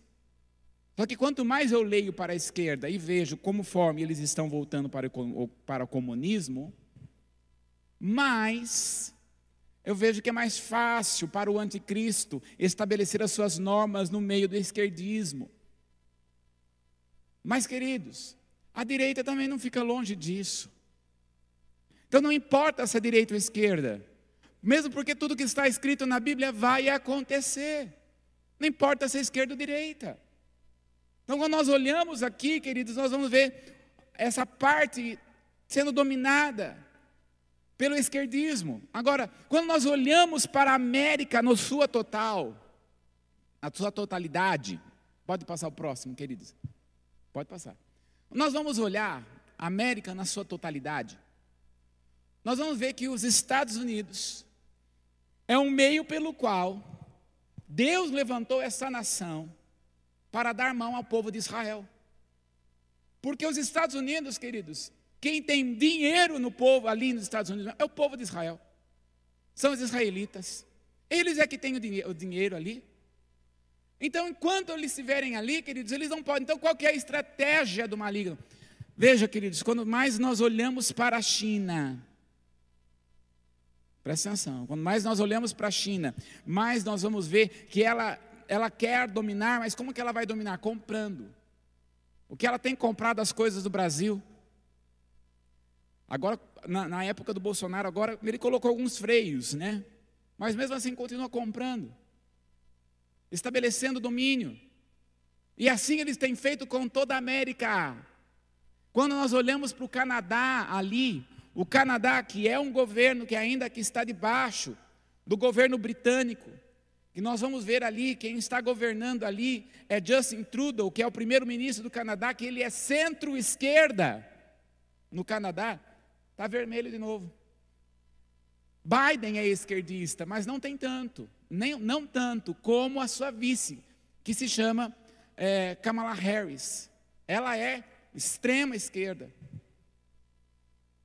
Só que quanto mais eu leio para a esquerda e vejo como forma eles estão voltando para o, para o comunismo, mais eu vejo que é mais fácil para o anticristo estabelecer as suas normas no meio do esquerdismo. Mas, queridos, a direita também não fica longe disso. Então não importa se é direita ou esquerda, mesmo porque tudo que está escrito na Bíblia vai acontecer. Não importa se é esquerda ou direita. Então, quando nós olhamos aqui, queridos, nós vamos ver essa parte sendo dominada pelo esquerdismo. Agora, quando nós olhamos para a América no sua total, na sua totalidade, pode passar o próximo, queridos. Pode passar. Nós vamos olhar a América na sua totalidade. Nós vamos ver que os Estados Unidos é um meio pelo qual Deus levantou essa nação para dar mão ao povo de Israel. Porque os Estados Unidos, queridos, quem tem dinheiro no povo ali nos Estados Unidos é o povo de Israel. São os israelitas. Eles é que têm o dinheiro ali. Então, enquanto eles estiverem ali, queridos, eles não podem. Então, qual é a estratégia do maligno? Veja, queridos, quando mais nós olhamos para a China, Presta atenção. Quanto mais nós olhamos para a China, mais nós vamos ver que ela, ela quer dominar, mas como que ela vai dominar? Comprando. O que ela tem comprado as coisas do Brasil. Agora, na, na época do Bolsonaro, agora ele colocou alguns freios, né? Mas mesmo assim continua comprando, estabelecendo domínio. E assim eles têm feito com toda a América. Quando nós olhamos para o Canadá ali, o Canadá, que é um governo que ainda que está debaixo do governo britânico, que nós vamos ver ali, quem está governando ali é Justin Trudeau, que é o primeiro-ministro do Canadá, que ele é centro-esquerda no Canadá, está vermelho de novo. Biden é esquerdista, mas não tem tanto, nem, não tanto como a sua vice, que se chama é, Kamala Harris. Ela é extrema esquerda.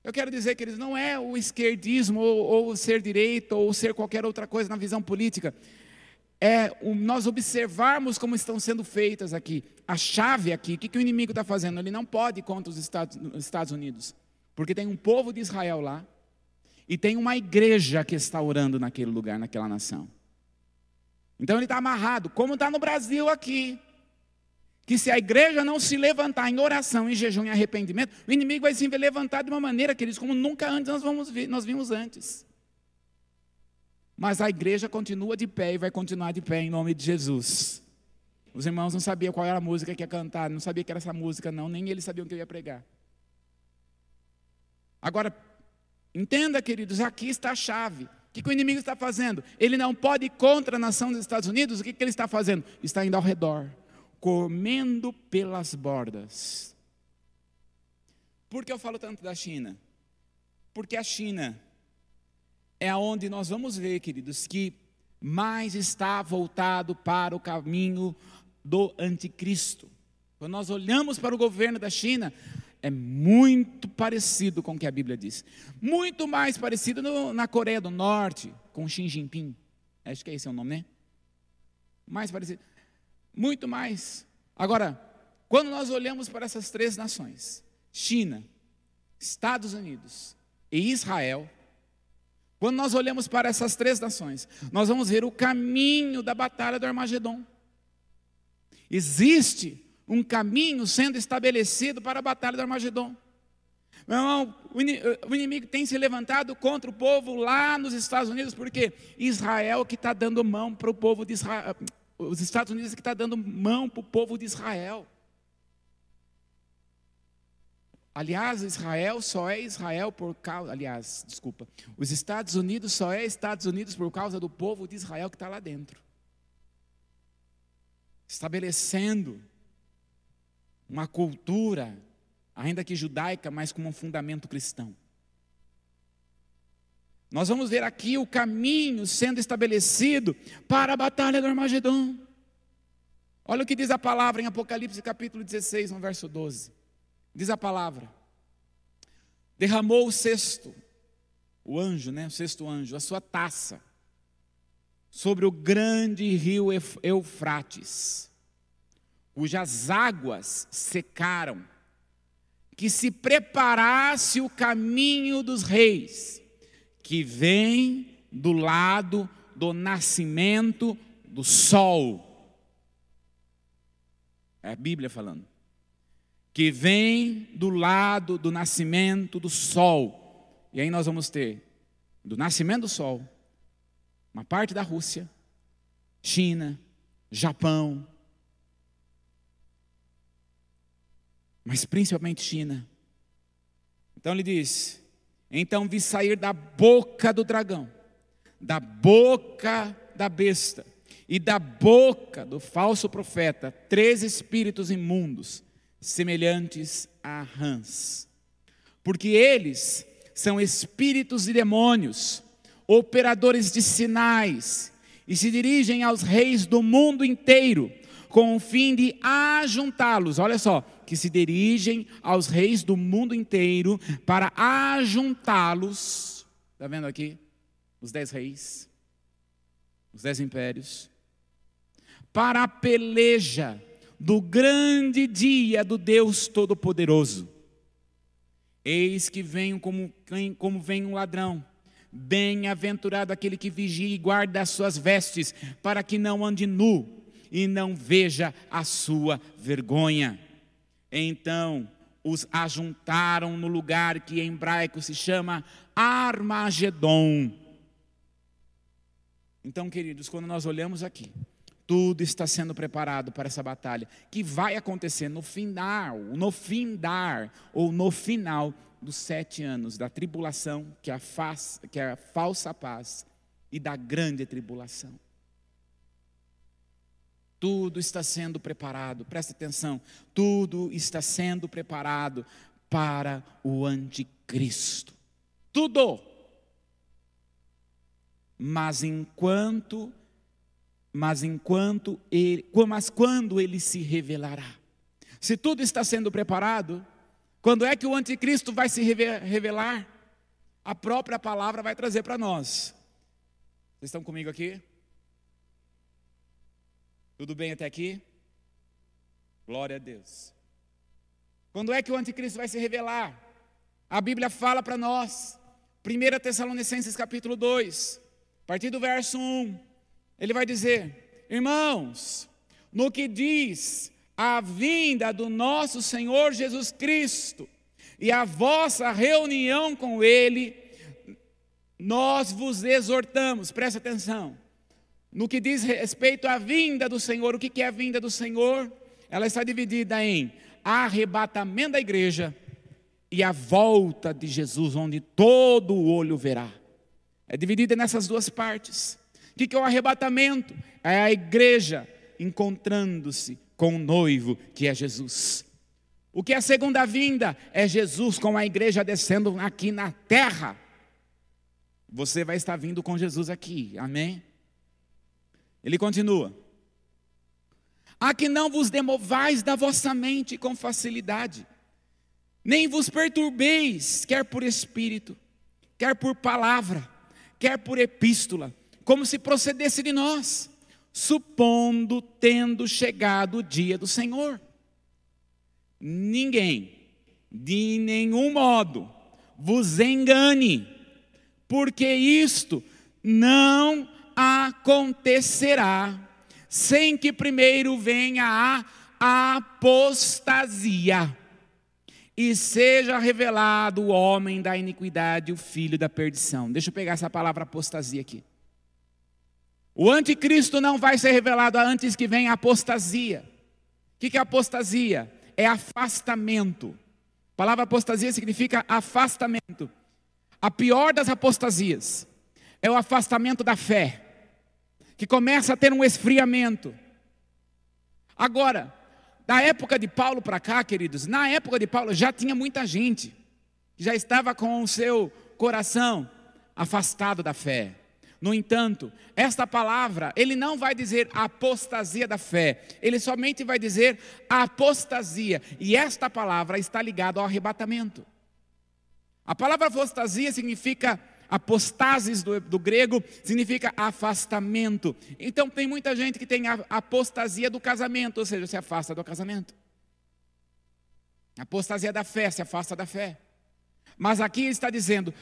Eu quero dizer, que eles não é o esquerdismo, ou, ou ser direito, ou ser qualquer outra coisa na visão política. é nós observarmos como estão sendo feitas aqui. A chave aqui, o que, que o inimigo está fazendo? Ele não pode contra os Estados, os Estados Unidos, porque tem um povo de Israel lá e tem uma igreja que está orando naquele lugar, naquela nação. Então ele está amarrado, como está no Brasil aqui. Que se a igreja não se levantar em oração, em jejum e arrependimento, o inimigo vai se levantar de uma maneira, queridos, como nunca antes nós, vamos ver, nós vimos antes. Mas a igreja continua de pé e vai continuar de pé em nome de Jesus. Os irmãos não sabiam qual era a música que ia cantar, não sabia que era essa música, não, nem eles sabiam que eu ia pregar. Agora, entenda, queridos, aqui está a chave. O que, que o inimigo está fazendo? Ele não pode ir contra a nação dos Estados Unidos, o que, que ele está fazendo? Está indo ao redor, comendo pelas bordas. Por que eu falo tanto da China? Porque a China é aonde nós vamos ver, queridos, que mais está voltado para o caminho do anticristo. Quando nós olhamos para o governo da China, é muito parecido com o que a Bíblia diz. Muito mais parecido no, na Coreia do Norte, com Xi Jinping. Acho que é esse o nome, né? Mais parecido. Muito mais. Agora, quando nós olhamos para essas três nações, China, Estados Unidos e Israel, quando nós olhamos para essas três nações, nós vamos ver o caminho da batalha do Armagedon. Existe um caminho sendo estabelecido para a batalha do Armagedon. Meu irmão, o inimigo tem se levantado contra o povo lá nos Estados Unidos, porque Israel que está dando mão para o povo de Israel, os Estados Unidos que está dando mão para o povo de Israel. Aliás, Israel só é Israel por causa. Aliás, desculpa. Os Estados Unidos só é Estados Unidos por causa do povo de Israel que está lá dentro. Estabelecendo uma cultura, ainda que judaica, mas com um fundamento cristão. Nós vamos ver aqui o caminho sendo estabelecido para a batalha do Armagedon. Olha o que diz a palavra em Apocalipse capítulo 16, no verso 12. Diz a palavra: derramou o sexto, o anjo, né? O sexto anjo, a sua taça sobre o grande rio Eufrates, cujas águas secaram, que se preparasse o caminho dos reis, que vem do lado do nascimento do sol. É a Bíblia falando que vem do lado do nascimento do sol. E aí nós vamos ter do nascimento do sol, uma parte da Rússia, China, Japão, mas principalmente China. Então ele diz: Então vi sair da boca do dragão, da boca da besta e da boca do falso profeta, três espíritos imundos semelhantes a rãs, porque eles são espíritos e demônios, operadores de sinais, e se dirigem aos reis do mundo inteiro, com o fim de ajuntá-los. Olha só, que se dirigem aos reis do mundo inteiro para ajuntá-los. Está vendo aqui? Os dez reis, os dez impérios, para a peleja do grande dia do Deus Todo-Poderoso. Eis que venho como, como vem um ladrão. Bem-aventurado aquele que vigia e guarda as suas vestes, para que não ande nu e não veja a sua vergonha. Então os ajuntaram no lugar que em hebraico se chama Armagedon. Então, queridos, quando nós olhamos aqui, tudo está sendo preparado para essa batalha, que vai acontecer no final, no findar, ou no final dos sete anos da tribulação, que é a, faz, que é a falsa paz, e da grande tribulação. Tudo está sendo preparado, presta atenção, tudo está sendo preparado para o anticristo. Tudo. Mas enquanto mas enquanto ele, mas quando ele se revelará. Se tudo está sendo preparado, quando é que o anticristo vai se revelar? A própria palavra vai trazer para nós. Vocês estão comigo aqui? Tudo bem até aqui? Glória a Deus. Quando é que o anticristo vai se revelar? A Bíblia fala para nós, 1 Tessalonicenses capítulo 2, a partir do verso 1, ele vai dizer: Irmãos, no que diz a vinda do nosso Senhor Jesus Cristo e a vossa reunião com Ele, nós vos exortamos, presta atenção, no que diz respeito à vinda do Senhor, o que é a vinda do Senhor? Ela está dividida em arrebatamento da igreja e a volta de Jesus, onde todo o olho verá. É dividida nessas duas partes. O que é o arrebatamento? É a igreja encontrando-se com o noivo, que é Jesus. O que é a segunda vinda? É Jesus com a igreja descendo aqui na terra. Você vai estar vindo com Jesus aqui, amém? Ele continua: A que não vos demovais da vossa mente com facilidade, nem vos perturbeis, quer por espírito, quer por palavra, quer por epístola, como se procedesse de nós, supondo tendo chegado o dia do Senhor. Ninguém, de nenhum modo, vos engane, porque isto não acontecerá sem que primeiro venha a apostasia e seja revelado o homem da iniquidade, o filho da perdição. Deixa eu pegar essa palavra apostasia aqui. O anticristo não vai ser revelado antes que venha a apostasia. O que é apostasia? É afastamento. A palavra apostasia significa afastamento. A pior das apostasias é o afastamento da fé que começa a ter um esfriamento. Agora, da época de Paulo para cá, queridos, na época de Paulo já tinha muita gente que já estava com o seu coração afastado da fé. No entanto, esta palavra, ele não vai dizer apostasia da fé, ele somente vai dizer apostasia, e esta palavra está ligada ao arrebatamento. A palavra apostasia significa Apostasis do, do, grego significa afastamento. Então tem muita gente que tem a apostasia do casamento, ou seja, se afasta do casamento. Apostasia da fé, se afasta da fé. Mas aqui está dizendo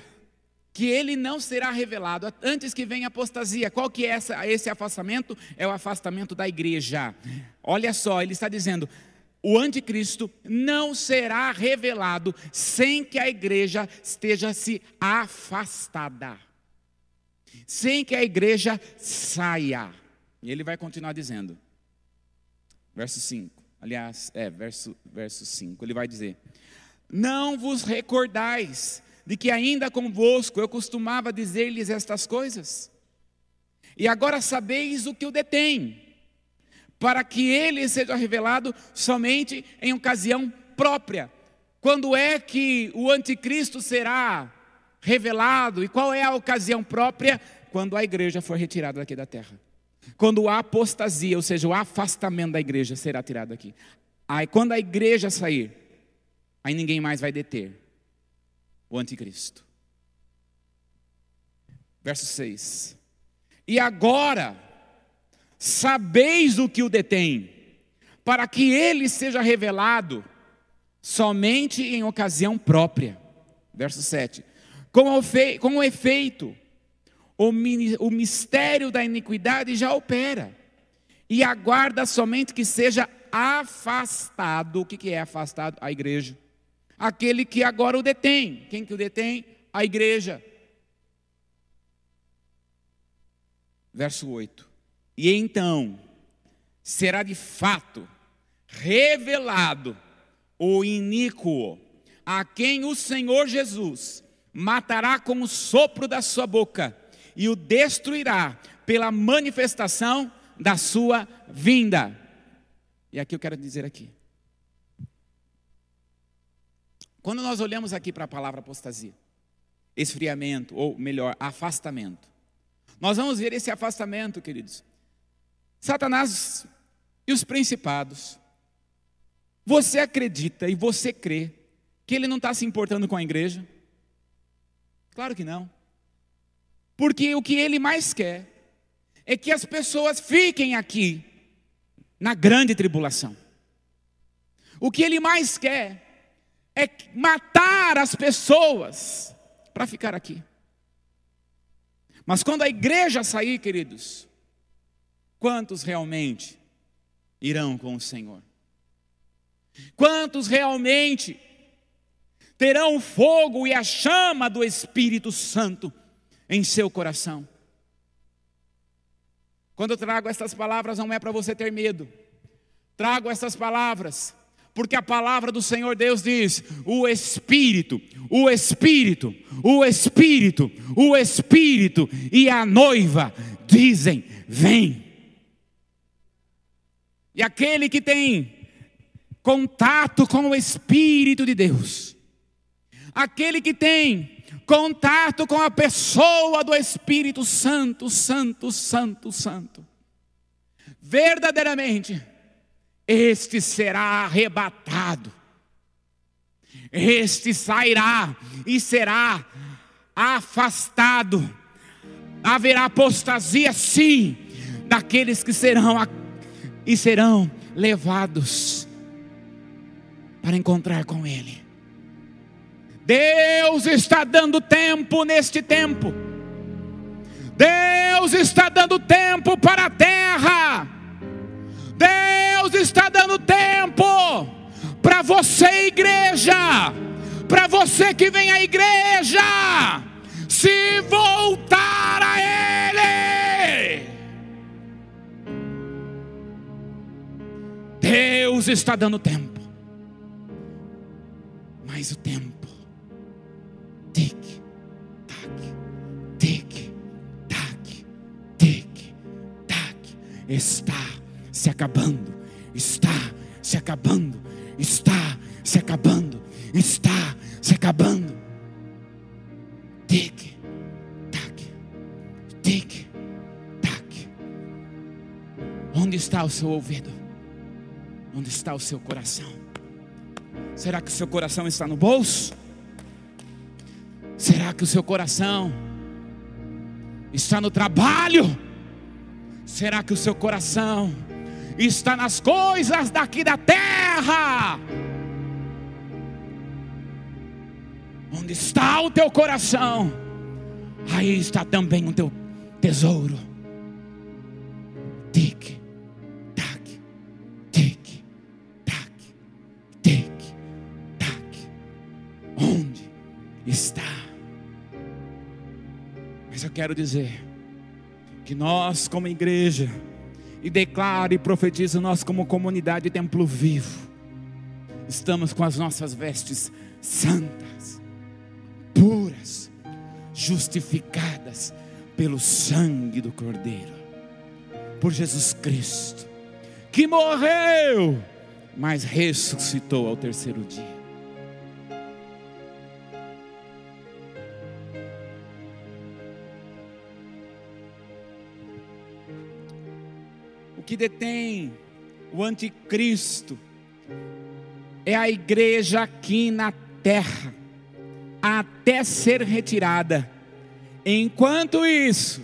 que ele não será revelado antes que venha apostasia. Qual que é essa, esse afastamento? É o afastamento da igreja. Olha só, ele está dizendo: o anticristo não será revelado sem que a igreja esteja se afastada, sem que a igreja saia. E ele vai continuar dizendo, verso 5, aliás, é, verso, verso 5, ele vai dizer: Não vos recordais de que ainda convosco eu costumava dizer-lhes estas coisas, e agora sabeis o que o detém para que ele seja revelado somente em ocasião própria. Quando é que o anticristo será revelado e qual é a ocasião própria? Quando a igreja for retirada daqui da terra. Quando a apostasia, ou seja, o afastamento da igreja será tirado aqui. Aí quando a igreja sair, aí ninguém mais vai deter o anticristo. Verso 6. E agora, sabeis o que o detém, para que ele seja revelado somente em ocasião própria. Verso 7. Com com o efeito, o, o mistério da iniquidade já opera, e aguarda somente que seja afastado. O que, que é afastado? A igreja. Aquele que agora o detém. Quem que o detém? A igreja. Verso 8. E então será de fato revelado o iníquo, a quem o Senhor Jesus matará com o sopro da sua boca e o destruirá pela manifestação da sua vinda. E aqui eu quero dizer aqui. Quando nós olhamos aqui para a palavra apostasia, esfriamento, ou melhor, afastamento, nós vamos ver esse afastamento, queridos, Satanás e os principados. Você acredita e você crê que ele não está se importando com a igreja? Claro que não. Porque o que ele mais quer é que as pessoas fiquem aqui na grande tribulação. O que ele mais quer é matar as pessoas para ficar aqui. Mas quando a igreja sair, queridos, quantos realmente irão com o Senhor? Quantos realmente terão o fogo e a chama do Espírito Santo em seu coração? Quando eu trago essas palavras, não é para você ter medo. Trago essas palavras, porque a palavra do Senhor Deus diz: o Espírito, o Espírito, o Espírito, o Espírito e a noiva dizem: vem. E aquele que tem contato com o Espírito de Deus, aquele que tem contato com a pessoa do Espírito Santo, Santo, Santo, Santo, verdadeiramente, este será arrebatado, este sairá e será afastado, haverá apostasia sim, daqueles que serão e serão levados para encontrar com Ele. Deus está dando tempo neste tempo. Deus está dando tempo para a terra. Deus está dando tempo para você, igreja. Para você que vem à igreja, se voltar Está dando tempo. Mas o tempo está se acabando, está se acabando, está se acabando, está se acabando. Tic, tac, tic, tac. Onde está o seu ouvido? Onde está o seu coração? Será que o seu coração está no bolso? Será que o seu coração está no trabalho? Será que o seu coração está nas coisas daqui da terra? Onde está o teu coração, aí está também o teu tesouro. Tic, quero dizer, que nós, como igreja, e declaro e profetizo nós, como comunidade Templo Vivo, estamos com as nossas vestes santas, puras, justificadas pelo sangue do Cordeiro, por Jesus Cristo, que morreu, mas ressuscitou ao terceiro dia. Que detém o anticristo é a igreja aqui na terra, até ser retirada. Enquanto isso,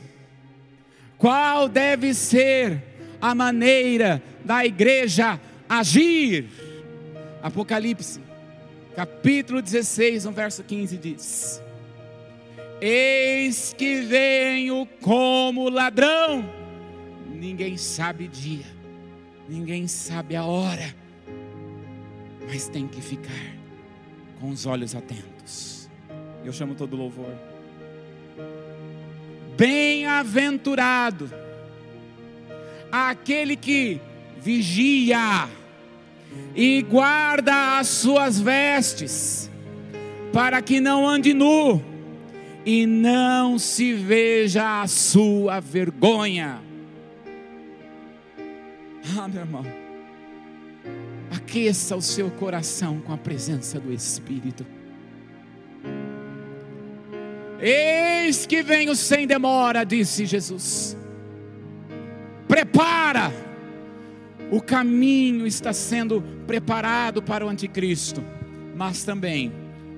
qual deve ser a maneira da igreja agir? Apocalipse, capítulo 16, no verso 15 diz: Eis que venho como ladrão Ninguém sabe dia, ninguém sabe a hora, mas tem que ficar com os olhos atentos. Eu chamo todo louvor. Bem-aventurado aquele que vigia e guarda as suas vestes, para que não ande nu e não se veja a sua vergonha. Ah, meu irmão, aqueça o seu coração com a presença do Espírito. Eis que venho sem demora, disse Jesus. Prepara, o caminho está sendo preparado para o anticristo, mas também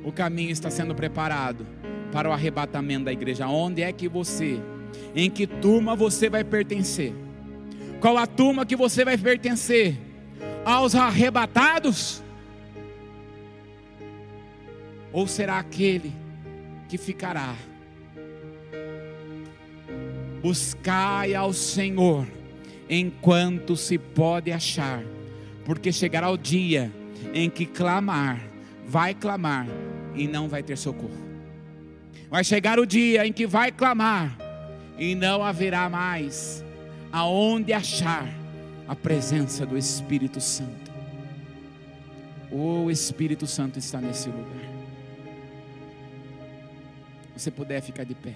o caminho está sendo preparado para o arrebatamento da igreja. Onde é que você, em que turma você vai pertencer? Qual a turma que você vai pertencer? Aos arrebatados? Ou será aquele que ficará? Buscai ao Senhor enquanto se pode achar, porque chegará o dia em que clamar, vai clamar e não vai ter socorro. Vai chegar o dia em que vai clamar e não haverá mais aonde achar a presença do Espírito Santo. O Espírito Santo está nesse lugar. Você puder ficar de pé.